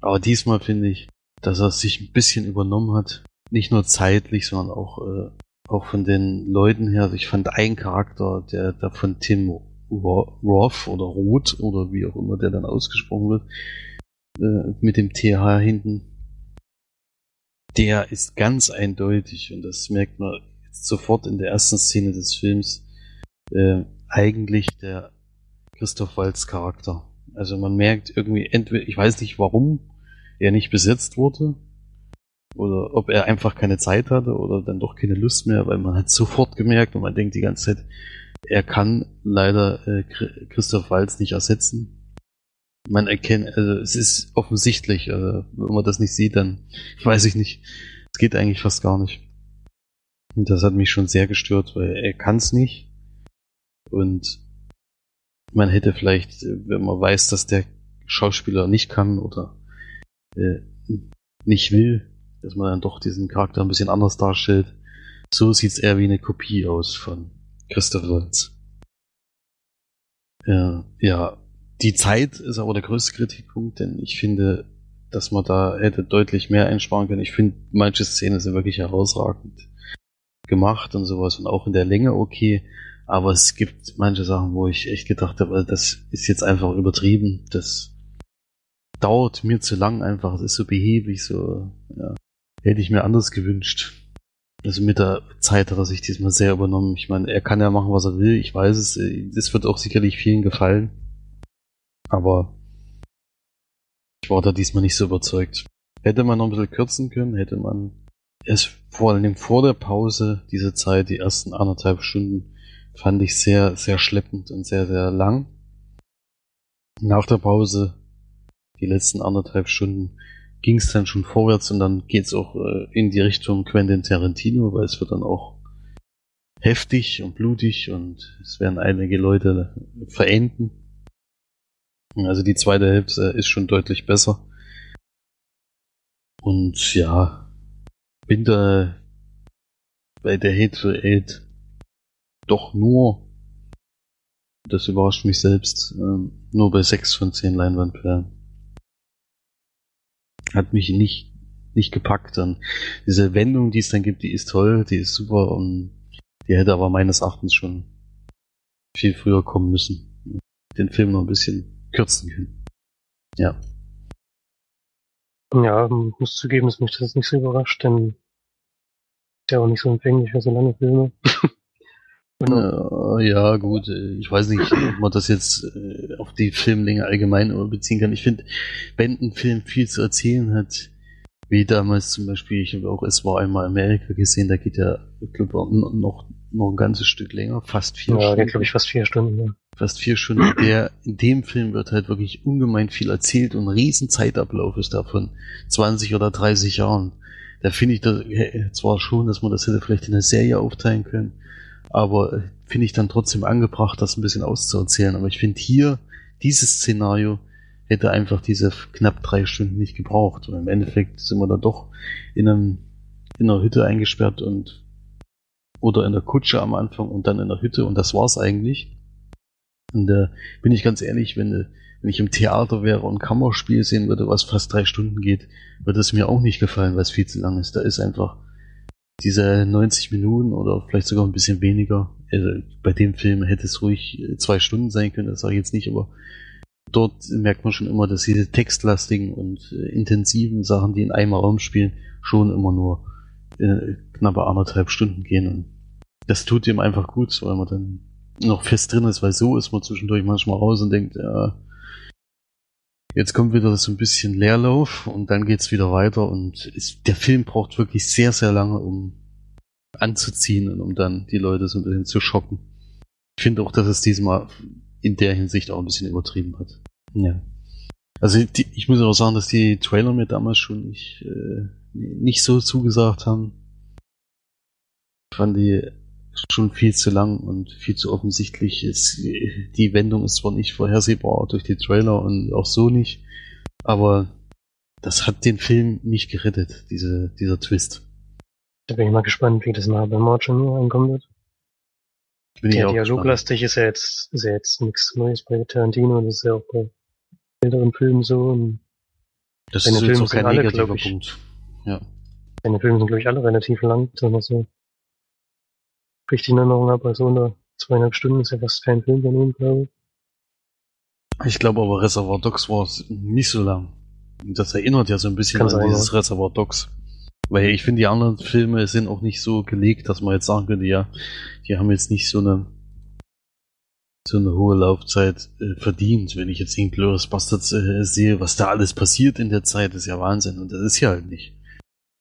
Aber diesmal finde ich, dass er sich ein bisschen übernommen hat. Nicht nur zeitlich, sondern auch, äh, auch von den Leuten her. Ich fand einen Charakter, der, der von Tim Ro- Roth oder Roth oder wie auch immer der dann ausgesprochen wird, äh, mit dem TH hinten, der ist ganz eindeutig und das merkt man jetzt sofort in der ersten Szene des Films, äh, eigentlich der Christoph Waltz Charakter. Also man merkt irgendwie entweder, ich weiß nicht warum er nicht besetzt wurde oder ob er einfach keine Zeit hatte oder dann doch keine Lust mehr, weil man hat sofort gemerkt und man denkt die ganze Zeit, er kann leider äh, Chri- Christoph Waltz nicht ersetzen. Man erkennt, also es ist offensichtlich, also wenn man das nicht sieht, dann weiß ich nicht. Es geht eigentlich fast gar nicht. Und das hat mich schon sehr gestört, weil er kann es nicht. Und man hätte vielleicht, äh, wenn man weiß, dass der Schauspieler nicht kann oder äh, nicht will, dass man dann doch diesen Charakter ein bisschen anders darstellt. So sieht's eher wie eine Kopie aus von Christoph Waltz. Ja, ja, die Zeit ist aber der größte Kritikpunkt, denn ich finde, dass man da hätte deutlich mehr einsparen können. Ich finde, manche Szenen sind wirklich herausragend gemacht und sowas und auch in der Länge okay. Aber es gibt manche Sachen, wo ich echt gedacht habe, das ist jetzt einfach übertrieben. Das dauert mir zu lang einfach. Es ist so behäbig, so, ja. Hätte ich mir anders gewünscht. Also mit der Zeit hat er sich diesmal sehr übernommen. Ich meine, er kann ja machen, was er will. Ich weiß es. Das wird auch sicherlich vielen gefallen. Aber ich war da diesmal nicht so überzeugt. Hätte man noch ein bisschen kürzen können, hätte man es vor allem vor der Pause, diese Zeit, die ersten anderthalb Stunden, fand ich sehr, sehr schleppend und sehr, sehr lang. Nach der Pause, die letzten anderthalb Stunden, ging es dann schon vorwärts und dann geht's auch äh, in die Richtung Quentin Tarantino, weil es wird dann auch heftig und blutig und es werden einige Leute verenden. Also die zweite Hälfte ist schon deutlich besser. Und ja, bin da bei der Hateful Eight doch nur, das überrascht mich selbst, ähm, nur bei 6 von 10 Leinwandperlen. Hat mich nicht, nicht gepackt. Und diese Wendung, die es dann gibt, die ist toll, die ist super und die hätte aber meines Erachtens schon viel früher kommen müssen. Den Film noch ein bisschen kürzen können. Ja. Ja, muss zugeben, dass mich das nicht so überrascht, denn der auch nicht so empfänglich für so lange Filme. Ja, [LAUGHS] ja, gut. äh, Ich weiß nicht, ob man das jetzt äh, auf die Filmlänge allgemein beziehen kann. Ich finde, wenn ein Film viel zu erzählen hat, wie damals zum Beispiel, ich habe auch Es war einmal Amerika gesehen, da geht ja, ich glaube, noch, noch ein ganzes Stück länger, fast vier Ja, der Stunden. glaube ich fast vier Stunden. Ja. fast vier Stunden. Der, in dem Film wird halt wirklich ungemein viel erzählt und ein riesen Zeitablauf ist davon 20 oder 30 Jahren. Da finde ich das äh, zwar schon, dass man das hätte vielleicht in eine Serie aufteilen können, aber äh, finde ich dann trotzdem angebracht, das ein bisschen auszuerzählen. Aber ich finde hier, dieses Szenario hätte einfach diese knapp drei Stunden nicht gebraucht. Und im Endeffekt sind wir dann doch in einem, in einer Hütte eingesperrt und oder in der Kutsche am Anfang und dann in der Hütte und das war's eigentlich. Und äh, bin ich ganz ehrlich, wenn, äh, wenn ich im Theater wäre und Kammerspiel sehen würde, was fast drei Stunden geht, würde es mir auch nicht gefallen, weil es viel zu lang ist. Da ist einfach diese 90 Minuten oder vielleicht sogar ein bisschen weniger. Also bei dem Film hätte es ruhig äh, zwei Stunden sein können, das sage ich jetzt nicht, aber dort merkt man schon immer, dass diese textlastigen und äh, intensiven Sachen, die in einem Raum spielen, schon immer nur äh, knappe anderthalb Stunden gehen. Und das tut ihm einfach gut, weil man dann noch fest drin ist, weil so ist man zwischendurch manchmal raus und denkt, ja, jetzt kommt wieder so ein bisschen Leerlauf und dann geht's wieder weiter und ist, der Film braucht wirklich sehr, sehr lange, um anzuziehen und um dann die Leute so ein bisschen zu schocken. Ich finde auch, dass es diesmal in der Hinsicht auch ein bisschen übertrieben hat. Ja. Also die, ich muss auch sagen, dass die Trailer mir damals schon nicht, äh, nicht so zugesagt haben. Ich fand die schon viel zu lang und viel zu offensichtlich. Ist, die Wendung ist zwar nicht vorhersehbar durch die Trailer und auch so nicht, aber das hat den Film nicht gerettet, diese, dieser Twist. Da bin ich mal gespannt, wie das mal bei nur ankommen wird. Bin auch Dialoglastig ist ja jetzt, ist ja jetzt nichts Neues bei Tarantino, das ist ja auch bei älteren Filmen so und. Das ist jetzt Filme auch kein alle, negativer ich. Punkt. Ja. seine Filme sind, glaube ich, alle relativ lang, wenn man so richtig in Erinnerung habe, also unter zweieinhalb Stunden ist ja fast kein Film von ihm, glaube ich. Ich glaube aber Reservoir Dogs war nicht so lang. Das erinnert ja so ein bisschen Kann an sein, dieses Reservoir Dogs. Weil ich finde, die anderen Filme sind auch nicht so gelegt, dass man jetzt sagen könnte, ja, die haben jetzt nicht so eine so eine hohe Laufzeit äh, verdient. Wenn ich jetzt den Glorious Bastards äh, sehe, was da alles passiert in der Zeit, ist ja Wahnsinn. Und das ist ja halt nicht.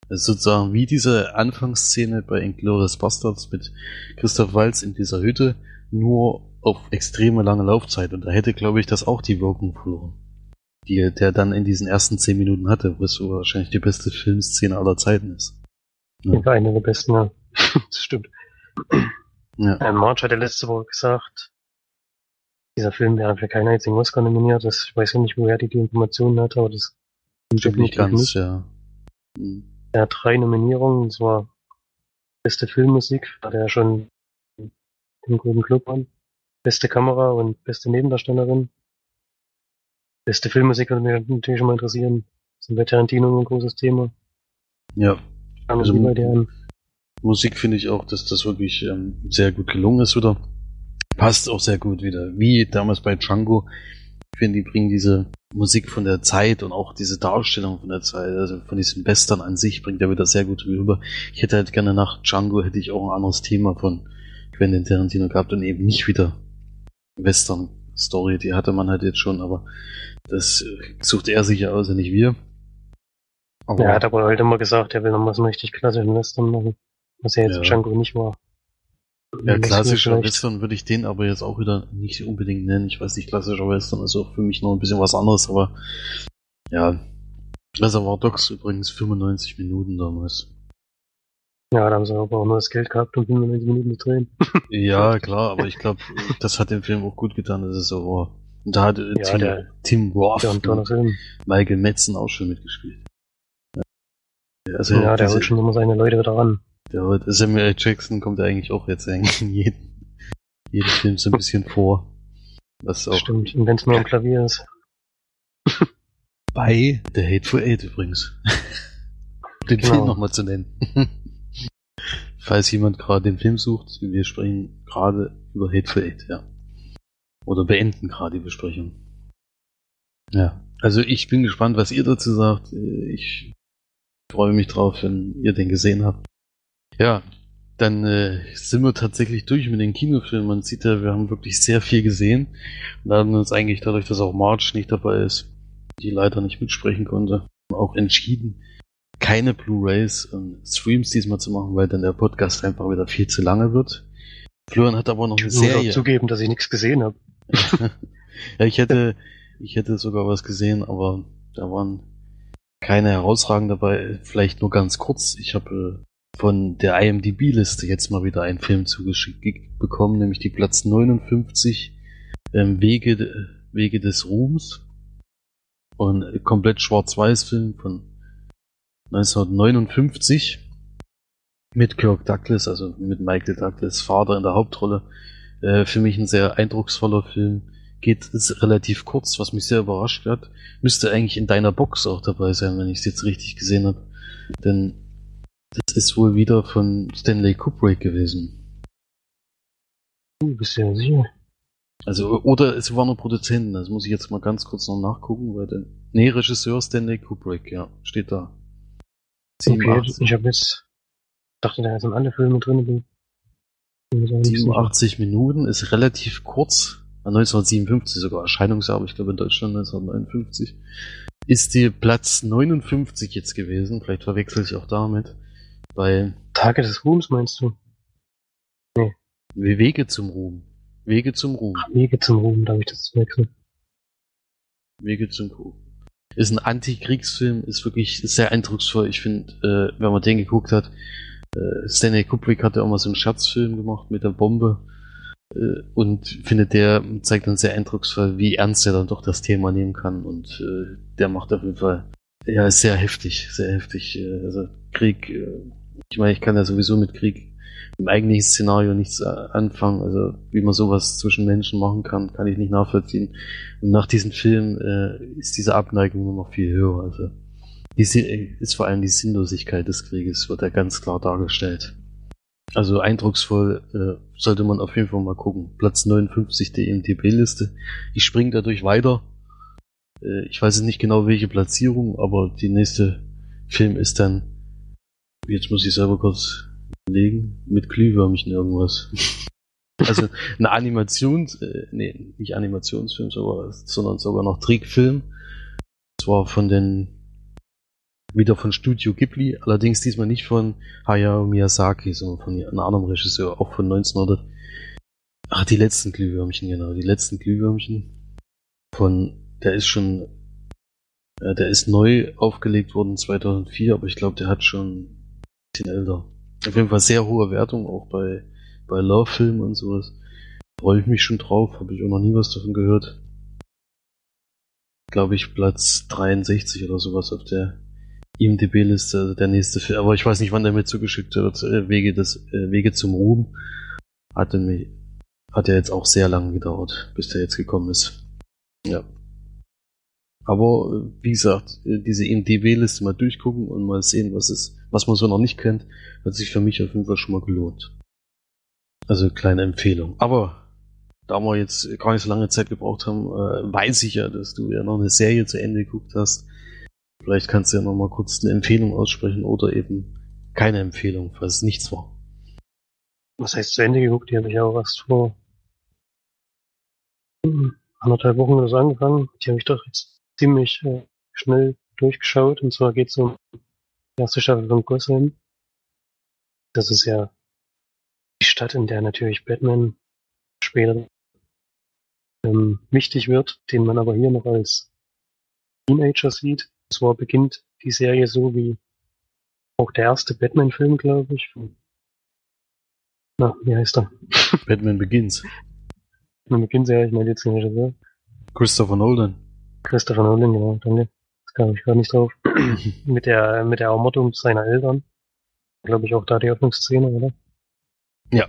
Das ist sozusagen wie diese Anfangsszene bei Inglourious Bastards mit Christoph Waltz in dieser Hütte, nur auf extreme lange Laufzeit. Und da hätte, glaube ich, das auch die Wirkung verloren. Die der dann in diesen ersten zehn Minuten hatte, wo es wahrscheinlich die beste Filmszene aller Zeiten ist. Ja. War einer der besten, ja. [LAUGHS] das stimmt. Ja. Ähm, March hat ja letzte Woche gesagt, dieser Film wäre für keinen einzigen Oscar nominiert. Das, ich weiß ja nicht, woher die die Informationen hat, aber das Stimmt nicht ganz, ja. Hm. Er hat drei Nominierungen, und zwar beste Filmmusik, hat er ja schon den guten Club an. Beste Kamera und beste Nebendarstellerin. Beste Filmmusik würde mich natürlich schon mal interessieren. Das ist bei Tarantino immer ein großes Thema. Ja, Also- bei. Musik finde ich auch, dass das wirklich ähm, sehr gut gelungen ist wieder. Passt auch sehr gut wieder. Wie damals bei Django. Ich finde, die bringen diese Musik von der Zeit und auch diese Darstellung von der Zeit, also von diesem Western an sich, bringt er wieder sehr gut rüber. Ich hätte halt gerne nach Django hätte ich auch ein anderes Thema von Quentin Tarantino gehabt und eben nicht wieder Western-Story. Die hatte man halt jetzt schon, aber das sucht er sich ja aus nicht wir. Aber Er hat aber heute immer gesagt, er will noch was richtig klassischen Western machen. Was er jetzt Ja. ja. Django nicht war. Ja, klassischer Western würde ich den aber jetzt auch wieder nicht unbedingt nennen. Ich weiß nicht, klassischer Western ist auch für mich noch ein bisschen was anderes, aber ja. Reservoir Dogs übrigens 95 Minuten damals. Ja, da haben sie aber auch nur das Geld gehabt, um 95 Minuten zu drehen. [LAUGHS] Ja, klar, aber ich glaube, das hat dem Film auch gut getan, dass es so war. Und da hat äh, Ja, Tim, der- Tim Roth und Film. Michael Metzen auch schon mitgespielt. Ja, Also, Ja, der diese- holt schon immer seine Leute wieder ran. der holt- Samuel L. Jackson kommt ja eigentlich auch jetzt eigentlich in jeden, jeden Film so ein bisschen vor. Was auch Stimmt. Und wenn es nur am Klavier ist. Bei The Hateful Eight übrigens. [LAUGHS] den Genau. Film nochmal zu nennen. [LAUGHS] Falls jemand gerade den Film sucht, wir sprechen gerade über Hateful Eight, ja. Oder beenden gerade die Besprechung. Ja, also ich bin gespannt, was ihr dazu sagt. Ich freue mich drauf, wenn ihr den gesehen habt. Ja, dann äh, sind wir tatsächlich durch mit den Kinofilmen. Man sieht ja, wir haben wirklich sehr viel gesehen. Und haben uns eigentlich dadurch, dass auch March nicht dabei ist, die leider nicht mitsprechen konnte, auch entschieden, keine Blu-rays und Streams diesmal zu machen, weil dann der Podcast einfach wieder viel zu lange wird. Florian hat aber noch eine Ich muss auch Serie. zugeben, dass ich nichts gesehen habe. [LAUGHS] ja, ich hätte, ich hätte sogar was gesehen, aber da waren keine herausragenden dabei. Vielleicht nur ganz kurz. Ich habe äh, von der IMDb-Liste jetzt mal wieder einen Film zugeschickt ge- bekommen, nämlich die Platz 59 ähm, Wege, Wege des Ruhms. Und äh, komplett Schwarz-Weiß-Film von 1959 mit Kirk Douglas, also mit Michael Douglas, Vater in der Hauptrolle. Äh, für mich ein sehr eindrucksvoller Film. Geht ist relativ kurz, was mich sehr überrascht hat. Müsste eigentlich in deiner Box auch dabei sein, wenn ich es jetzt richtig gesehen habe. Denn das ist wohl wieder von Stanley Kubrick gewesen. Du bist ja sicher. Also, oder es war nur Produzenten, das muss ich jetzt mal ganz kurz noch nachgucken, weil der. Nee, Regisseur Stanley Kubrick, ja, steht da. Okay, 87, ich habe jetzt dachte, da sind alle Filme drin. bin- bin mir so nicht sicher. 87 Minuten, ist relativ kurz. 1957 sogar Erscheinungsjahr, aber ich glaube in Deutschland 1959. Ist die Platz 59 jetzt gewesen, vielleicht verwechsel ich auch damit. Bei Tage des Ruhms meinst du? Wege zum Ruhm. Wege zum Ruhm. Wege zum Ruhm, da habe ich das zu wechseln. Wege zum Ruhm. Ist ein Antikriegsfilm, ist wirklich sehr eindrucksvoll. Ich finde, äh, wenn man den geguckt hat, Äh, Stanley Kubrick hat ja auch mal so einen Scherzfilm gemacht mit der Bombe. Äh, und finde, der zeigt dann sehr eindrucksvoll, wie ernst er dann doch das Thema nehmen kann. Und äh, der macht auf jeden Fall, ja, ist sehr heftig, sehr heftig. Äh, also Krieg, äh, ich meine, ich kann ja sowieso mit Krieg im eigentlichen Szenario nichts äh, anfangen. Also wie man sowas zwischen Menschen machen kann, kann ich nicht nachvollziehen. Und nach diesem Film äh, ist diese Abneigung nur noch viel höher. Also die ist vor allem die Sinnlosigkeit des Krieges, wird ja ganz klar dargestellt. Also eindrucksvoll äh, sollte man auf jeden Fall mal gucken. Platz 59 der IMDb-Liste. Ich springe dadurch weiter. Äh, ich weiß nicht genau welche Platzierung, aber die nächste Film ist dann. Jetzt muss ich selber kurz legen. Mit Glühwürmchen irgendwas. [LAUGHS] also eine Animations, äh, nee, nicht Animationsfilm, sondern sogar noch Trickfilm. Das war von den wieder von Studio Ghibli, allerdings diesmal nicht von Hayao Miyazaki, sondern von einem anderen Regisseur, auch von 1900. Ach, die letzten Glühwürmchen, genau, die letzten Glühwürmchen. Von, der ist schon, äh, der ist neu aufgelegt worden 2004, aber ich glaube, der hat schon ein bisschen älter. Auf jeden Fall sehr hohe Wertung, auch bei, bei Love Film und sowas. Freue ich mich schon drauf, habe ich auch noch nie was davon gehört. Glaube ich, Platz 63 oder sowas auf der IMDB-Liste, also der nächste Film, aber ich weiß nicht, wann der mir zugeschickt wird. Äh, Wege, des, äh, Wege zum Ruhm hatte mich, hat ja jetzt auch sehr lange gedauert, bis der jetzt gekommen ist. Ja. Aber äh, wie gesagt, äh, diese IMDB-Liste mal durchgucken und mal sehen, was ist, was man so noch nicht kennt, hat sich für mich auf jeden Fall schon mal gelohnt. Also kleine Empfehlung. Aber da wir jetzt gar nicht so lange Zeit gebraucht haben, äh, weiß ich ja, dass du ja noch eine Serie zu Ende geguckt hast. Vielleicht kannst du ja noch mal kurz eine Empfehlung aussprechen oder eben keine Empfehlung, falls es nichts war. Was heißt zu Ende geguckt? Die habe ich auch erst vor anderthalb Wochen oder so angefangen. Die habe ich doch jetzt ziemlich äh, schnell durchgeschaut. Und zwar geht es um die erste Staffel von Gotham. Das ist ja die Stadt, in der natürlich Batman später ähm, wichtig wird, den man aber hier noch als Teenager sieht. Zwar beginnt die Serie so wie auch der erste Batman-Film, glaube ich. Na, wie heißt er? Batman Begins. Batman Begins, ja, ich meine jetzt den Regisseur. Christopher Nolan. Christopher Nolan, genau, danke. Das kam ich gar nicht drauf. [CLEARS THROAT] mit der, mit der Ermordung seiner Eltern. Glaube ich auch da die Öffnungsszene, oder? Ja.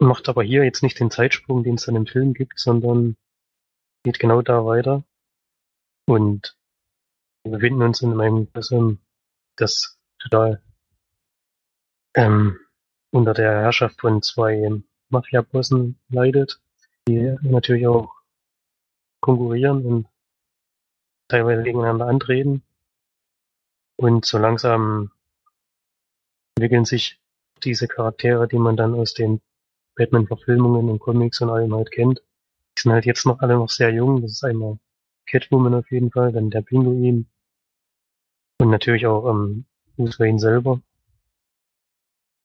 Macht aber hier jetzt nicht den Zeitsprung, den es dann im Film gibt, sondern geht genau da weiter. Und wir befinden uns in einem Universum, das total ähm, unter der Herrschaft von zwei Mafia-Bossen leidet, die natürlich auch konkurrieren und teilweise gegeneinander antreten. Und so langsam entwickeln sich diese Charaktere, die man dann aus den Batman-Verfilmungen und Comics und allem halt kennt. Die sind halt jetzt noch alle noch sehr jung. Das ist einmal Catwoman auf jeden Fall, dann der Pinguin, und natürlich auch ähm, Bruce Wayne selber.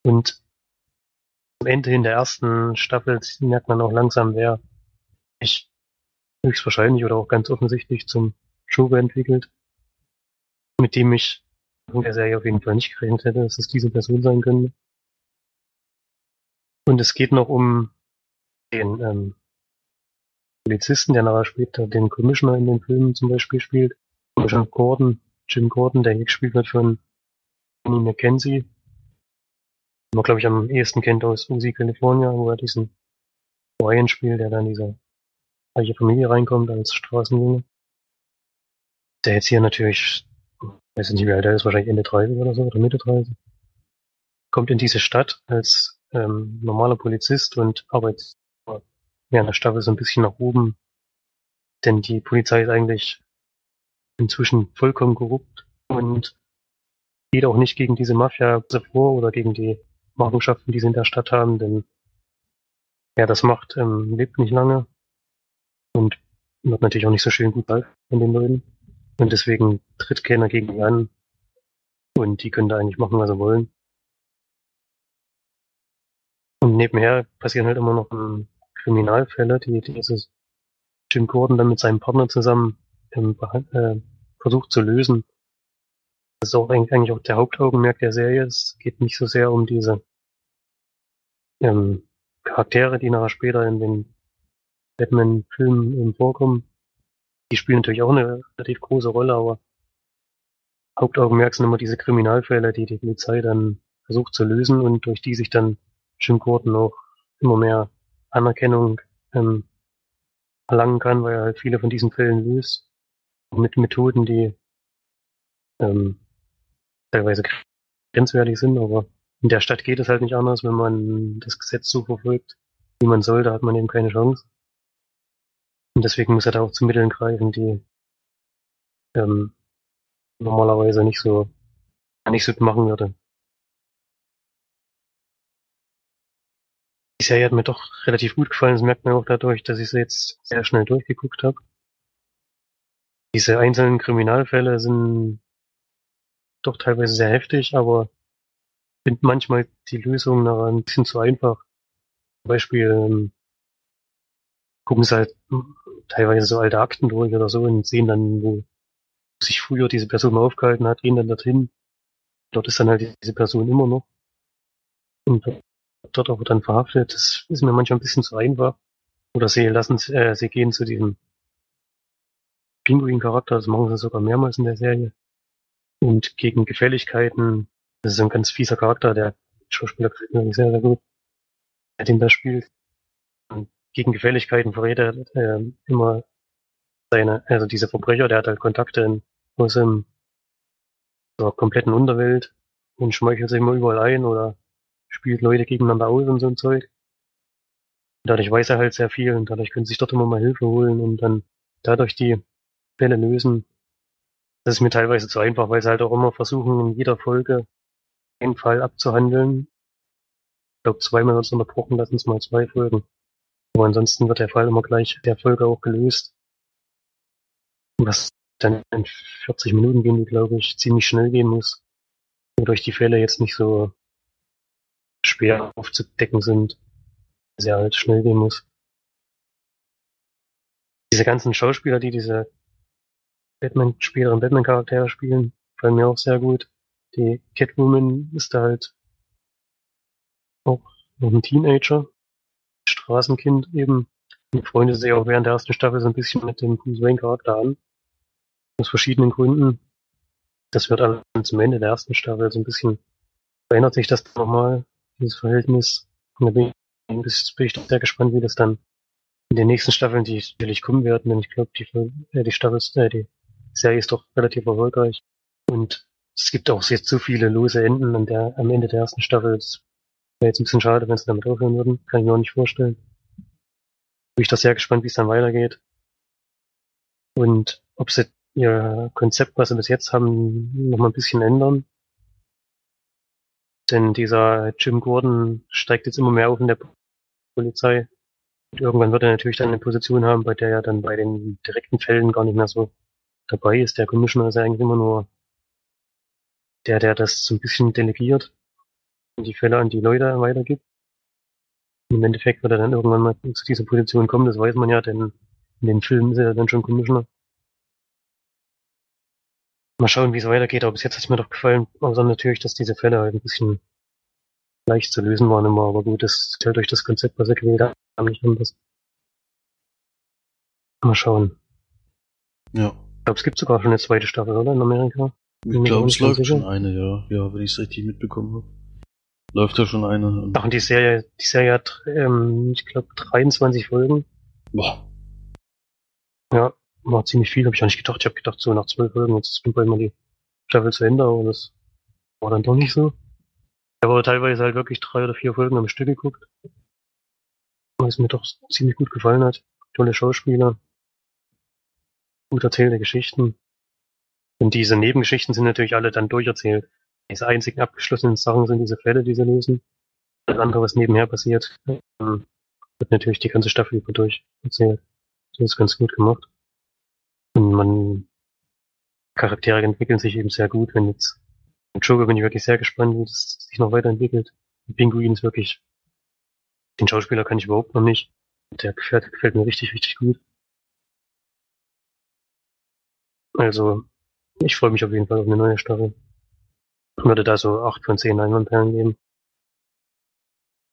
Und am Ende in der ersten Staffel merkt man auch langsam, wer sich höchstwahrscheinlich oder auch ganz offensichtlich zum Joker entwickelt, mit dem ich in der Serie auf jeden Fall nicht gerechnet hätte, dass es diese Person sein könnte. Und es geht noch um den ähm, Polizisten, der nachher später den Commissioner in den Filmen zum Beispiel spielt, Commissioner Gordon, Jim Gordon, der hier gespielt wird von Annie McKenzie. Man, glaube ich, am ehesten kennt aus Uzi California, wo er diesen Ryan spielt, der dann in diese reiche Familie reinkommt als Straßenjunge. Der jetzt hier natürlich, weiß ich nicht, wie alt er ist, wahrscheinlich Ende 30 oder so, oder Mitte 30. Kommt in diese Stadt als ähm, normaler Polizist und arbeitet während der Staffel so ein bisschen nach oben. Denn die Polizei ist eigentlich inzwischen vollkommen korrupt und geht auch nicht gegen diese Mafia vor oder gegen die Machenschaften, die sie in der Stadt haben, denn ja, das Macht ähm, lebt nicht lange und wird natürlich auch nicht so schön gut bald von den Leuten. Und deswegen tritt keiner gegen die an und die können da eigentlich machen, was sie wollen. Und nebenher passieren halt immer noch Kriminalfälle, die, die dieses Jim Gordon dann mit seinem Partner zusammen ähm, äh, versucht zu lösen. Das ist auch eigentlich auch der Hauptaugenmerk der Serie. Es geht nicht so sehr um diese ähm, Charaktere, die nachher später in den Batman-Filmen vorkommen. Die spielen natürlich auch eine relativ große Rolle, aber Hauptaugenmerk sind immer diese Kriminalfälle, die die Polizei dann versucht zu lösen und durch die sich dann Jim Gordon auch immer mehr Anerkennung ähm, erlangen kann, weil er halt viele von diesen Fällen löst. Mit Methoden, die ähm, teilweise grenzwertig sind, aber in der Stadt geht es halt nicht anders, wenn man das Gesetz so verfolgt, wie man soll, da hat man eben keine Chance. Und deswegen muss er da auch zu Mitteln greifen, die ähm, normalerweise nicht so nicht so machen würde. Die Serie hat mir doch relativ gut gefallen, das merkt man auch dadurch, dass ich sie jetzt sehr schnell durchgeguckt habe. Diese einzelnen Kriminalfälle sind doch teilweise sehr heftig, aber ich finde manchmal die Lösung nachher ein bisschen zu einfach. Zum Beispiel ähm, gucken sie halt teilweise so alte Akten durch oder so und sehen dann, wo sich früher diese Person aufgehalten hat, gehen dann dorthin. Dort ist dann halt diese Person immer noch. Und dort auch dann verhaftet. Das ist mir manchmal ein bisschen zu einfach. Oder sie lassen, äh, sie gehen zu diesem Pinguin-Charakter, das machen sie sogar mehrmals in der Serie. Und gegen Gefälligkeiten, das ist ein ganz fieser Charakter, der Schauspieler gefällt mir sehr, sehr gut, der den da spielt. Gegen Gefälligkeiten verrät er äh, immer seine, also diese Verbrecher, der hat halt Kontakte in, aus dem so kompletten Unterwelt und schmeichelt sich immer überall ein oder spielt Leute gegeneinander aus und so ein Zeug. Dadurch weiß er halt sehr viel und dadurch können sie sich dort immer mal Hilfe holen und dann dadurch die Fälle lösen. Das ist mir teilweise zu einfach, weil sie halt auch immer versuchen, in jeder Folge einen Fall abzuhandeln. Ich glaube, zweimal wird es unterbrochen, lassen es mal zwei Folgen. Aber ansonsten wird der Fall immer gleich der Folge auch gelöst. Was dann in 40 Minuten gehen, glaube ich, ziemlich schnell gehen muss. Wodurch die Fälle jetzt nicht so schwer aufzudecken sind, sehr halt schnell gehen muss. Diese ganzen Schauspieler, die diese Batman-Spieler und Batman-Charaktere spielen, fallen mir auch sehr gut. Die Catwoman ist da halt auch noch ein Teenager, Straßenkind eben. Und freundet sich auch während der ersten Staffel so ein bisschen mit dem Bruce Wayne-Charakter an. Aus verschiedenen Gründen. Das wird alles zum Ende der ersten Staffel so ein bisschen verändert sich das nochmal dieses Verhältnis. Und da bin ich, bin ich sehr gespannt, wie das dann in den nächsten Staffeln, die sicherlich kommen werden, denn ich glaube, die, äh, die Staffel, äh, die Serie ist doch relativ erfolgreich. Und es gibt auch jetzt so viele lose Enden an der, am Ende der ersten Staffel. Es wäre jetzt ein bisschen schade, wenn sie damit aufhören würden. Kann ich mir auch nicht vorstellen. Bin ich da sehr gespannt, wie es dann weitergeht. Und ob sie ihr Konzept, was sie bis jetzt haben, noch mal ein bisschen ändern. Denn dieser Jim Gordon steigt jetzt immer mehr auf in der Polizei. Und irgendwann wird er natürlich dann eine Position haben, bei der er dann bei den direkten Fällen gar nicht mehr so dabei ist. Der Commissioner ist ja eigentlich immer nur der, der das so ein bisschen delegiert und die Fälle an die Leute weitergibt. Im Endeffekt wird er dann irgendwann mal zu dieser Position kommen, das weiß man ja, denn in den Filmen ist er dann schon Commissioner. Mal schauen, wie es weitergeht, aber bis jetzt hat es mir doch gefallen. Außer natürlich, dass diese Fälle halt ein bisschen leicht zu lösen waren immer, aber gut, das zählt durch das Konzept, was er gewählt hat, nicht anders. Mal schauen. Ja. Ich glaube, es gibt sogar schon eine zweite Staffel, oder? In Amerika? Ich glaube, es läuft schon eine, ja. Ja, wenn ich es richtig mitbekommen habe. Läuft ja schon eine. Ach, und die Serie, die Serie hat, ähm, ich glaube, 23 Folgen. Boah. Ja, war ziemlich viel, habe ich auch nicht gedacht. Ich habe gedacht, so nach zwölf Folgen, jetzt ist bald mal die Staffel zu Ende, aber das war dann doch nicht so. Ich habe aber teilweise halt wirklich drei oder vier Folgen am Stück geguckt. Weil es mir doch ziemlich gut gefallen hat. Tolle Schauspieler. Gut erzählte Geschichten. Und diese Nebengeschichten sind natürlich alle dann durcherzählt. Diese einzigen abgeschlossenen Sachen sind diese Fälle, die sie lösen. Das andere, was nebenher passiert, ähm, wird natürlich die ganze Staffel über durch erzählt. Das ist ganz gut gemacht. Und man, Charaktere entwickeln sich eben sehr gut. Wenn jetzt, mit Joker bin ich wirklich sehr gespannt, wie das sich noch weiterentwickelt. Und Pinguin ist wirklich, den Schauspieler kann ich überhaupt noch nicht. Der gefällt, gefällt mir richtig, richtig gut. Also, ich freue mich auf jeden Fall auf eine neue Staffel. Würde da so 8 von 10 Leinwandperlen geben.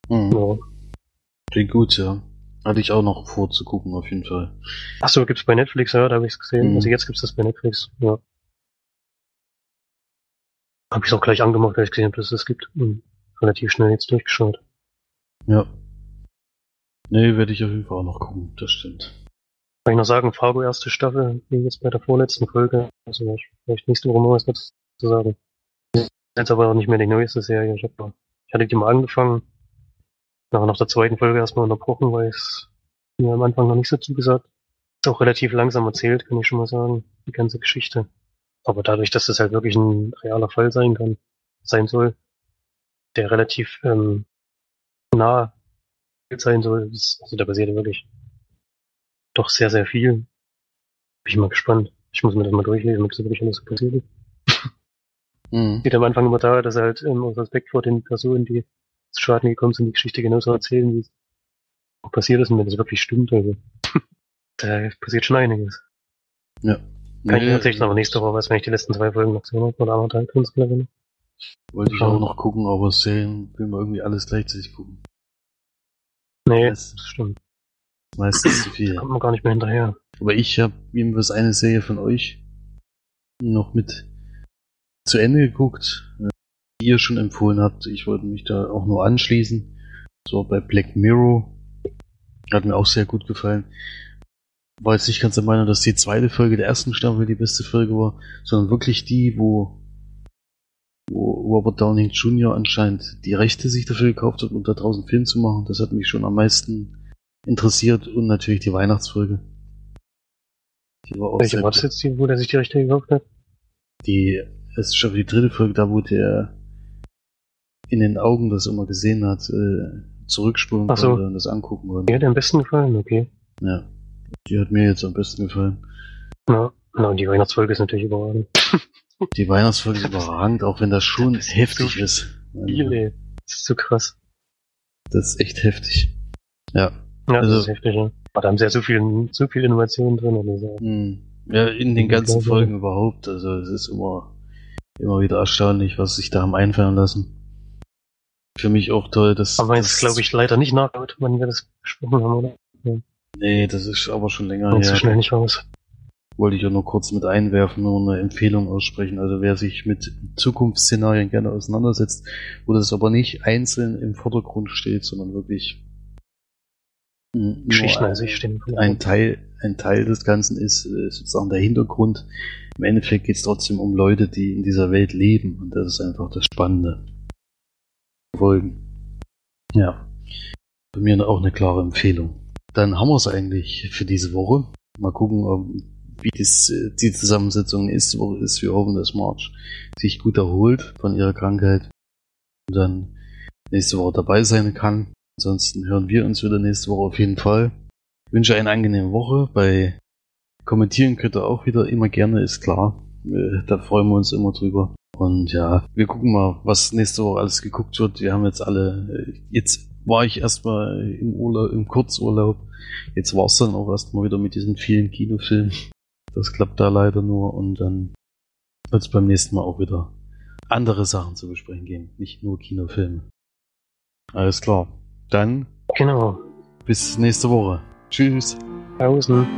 Mhm. Ja. Klingt gut, ja. Hatte ich auch noch vor zu gucken, auf jeden Fall. Achso, gibt's bei Netflix, ja, da habe ich's gesehen. Mhm. Also jetzt gibt's das bei Netflix, ja. Hab ich's auch gleich angemacht, als ich gesehen habe, dass es das gibt. Mhm. Relativ schnell jetzt durchgeschaut. Ja. Nee, werde ich auf jeden Fall auch noch gucken, das stimmt. Kann ich noch sagen, Fargo erste Staffel, wie jetzt bei der vorletzten Folge. Also ich vielleicht nächste Woche noch was dazu zu sagen. Jetzt aber auch nicht mehr die neueste Serie. Ich, hab, ich hatte die mal angefangen, nach der zweiten Folge erstmal unterbrochen, weil es mir am Anfang noch nicht so zugesagt. Ist auch relativ langsam erzählt, kann ich schon mal sagen, die ganze Geschichte. Aber dadurch, dass das halt wirklich ein realer Fall sein kann, sein soll, der relativ ähm, nah sein soll, ist, also da passiert wirklich doch sehr, sehr viel. Bin ich mal gespannt. Ich muss mir das mal durchlesen, ob das wirklich alles so passiert ist. Mhm. Steht am Anfang immer da, dass er halt ähm, aus Respekt vor den Personen, die zu Schaden gekommen sind, die Geschichte genauso erzählen, wie es auch passiert ist und wenn das wirklich stimmt. Also [LAUGHS] da passiert schon einiges. Ja. Kann ich Nee, tatsächlich aber nächste Woche was, wenn ich die letzten zwei Folgen noch gesehen habe oder anderthalb Künstlerin. Wollte ich auch noch gucken, aber Serien will man irgendwie alles gleichzeitig gucken. Nee, Das das stimmt. ist meistens zu [CLEARS THROAT] viel. Kommt man gar nicht mehr hinterher. Aber ich habe jedenfalls eine Serie von euch noch mit zu Ende geguckt, äh, die ihr schon empfohlen habt. Ich wollte mich da auch nur anschließen. So bei Black Mirror. Hat mir auch sehr gut gefallen. War jetzt nicht ganz der Meinung, dass die zweite Folge der ersten Staffel die beste Folge war, sondern wirklich die, wo, wo Robert Downing Jr. anscheinend die Rechte sich dafür gekauft hat, um da draußen Film zu machen. Das hat mich schon am meisten interessiert und natürlich die Weihnachtsfolge. Die war auch Welche war das jetzt, die, wo der sich die Rechte gekauft hat? die, es ist schon die dritte Folge, da wo der in den Augen das immer gesehen hat, äh, zurückspulen Ach so. konnte und das angucken Die konnte. hat dir am besten gefallen, okay. Ja. Die hat mir jetzt am besten gefallen. Ja, na, und die Weihnachtsfolge ist natürlich überragend. [LAUGHS] Die Weihnachtsfolge ist überragend, auch wenn das schon Das heftig so ist. Viel, ey. Das ist so krass. Das ist echt heftig. Ja. Ja, Also- das ist heftig, ja. Aber da haben sie ja so viel, so viel Innovation drin. Also, Hm. Ja, in den ganzen Folgen überhaupt. Also es ist immer, immer wieder erstaunlich, was sich da haben einfallen lassen. Für mich auch toll, dass. aber jetzt glaube ich leider nicht nachgeholt, wann wir das besprochen haben, oder? Nee, das ist aber schon länger Kommt her. so schnell nicht raus. wollte ich auch nur kurz mit einwerfen, nur eine Empfehlung aussprechen. Also wer sich mit Zukunftsszenarien gerne auseinandersetzt, wo das aber nicht einzeln im Vordergrund steht, sondern wirklich Geschichten ein, an sich stehen. ein Teil, ein Teil des Ganzen ist äh, sozusagen der Hintergrund. Im Endeffekt geht es trotzdem um Leute, die in dieser Welt leben und das ist einfach das Spannende. Folgen. Ja. Bei mir auch eine klare Empfehlung. Dann haben wir es eigentlich für diese Woche. Mal gucken, wie das, äh, die Zusammensetzung Woche ist. Wir hoffen, dass March sich gut erholt von ihrer Krankheit und dann nächste Woche dabei sein kann. Ansonsten hören wir uns wieder nächste Woche auf jeden Fall. Ich wünsche eine angenehme Woche. Bei Kommentieren könnt ihr auch wieder immer gerne, ist klar. Äh, Da freuen wir uns immer drüber. Und ja, wir gucken mal, was nächste Woche alles geguckt wird. Wir haben jetzt alle, äh, jetzt war ich erstmal im Urlaub, im Kurzurlaub. Jetzt war es dann auch erstmal wieder mit diesen vielen Kinofilmen. Das klappt da leider nur und dann wird es beim nächsten Mal auch wieder andere Sachen zu besprechen geben, nicht nur Kinofilme. Alles klar. Dann Genau. bis nächste Woche. Tschüss. Pausen.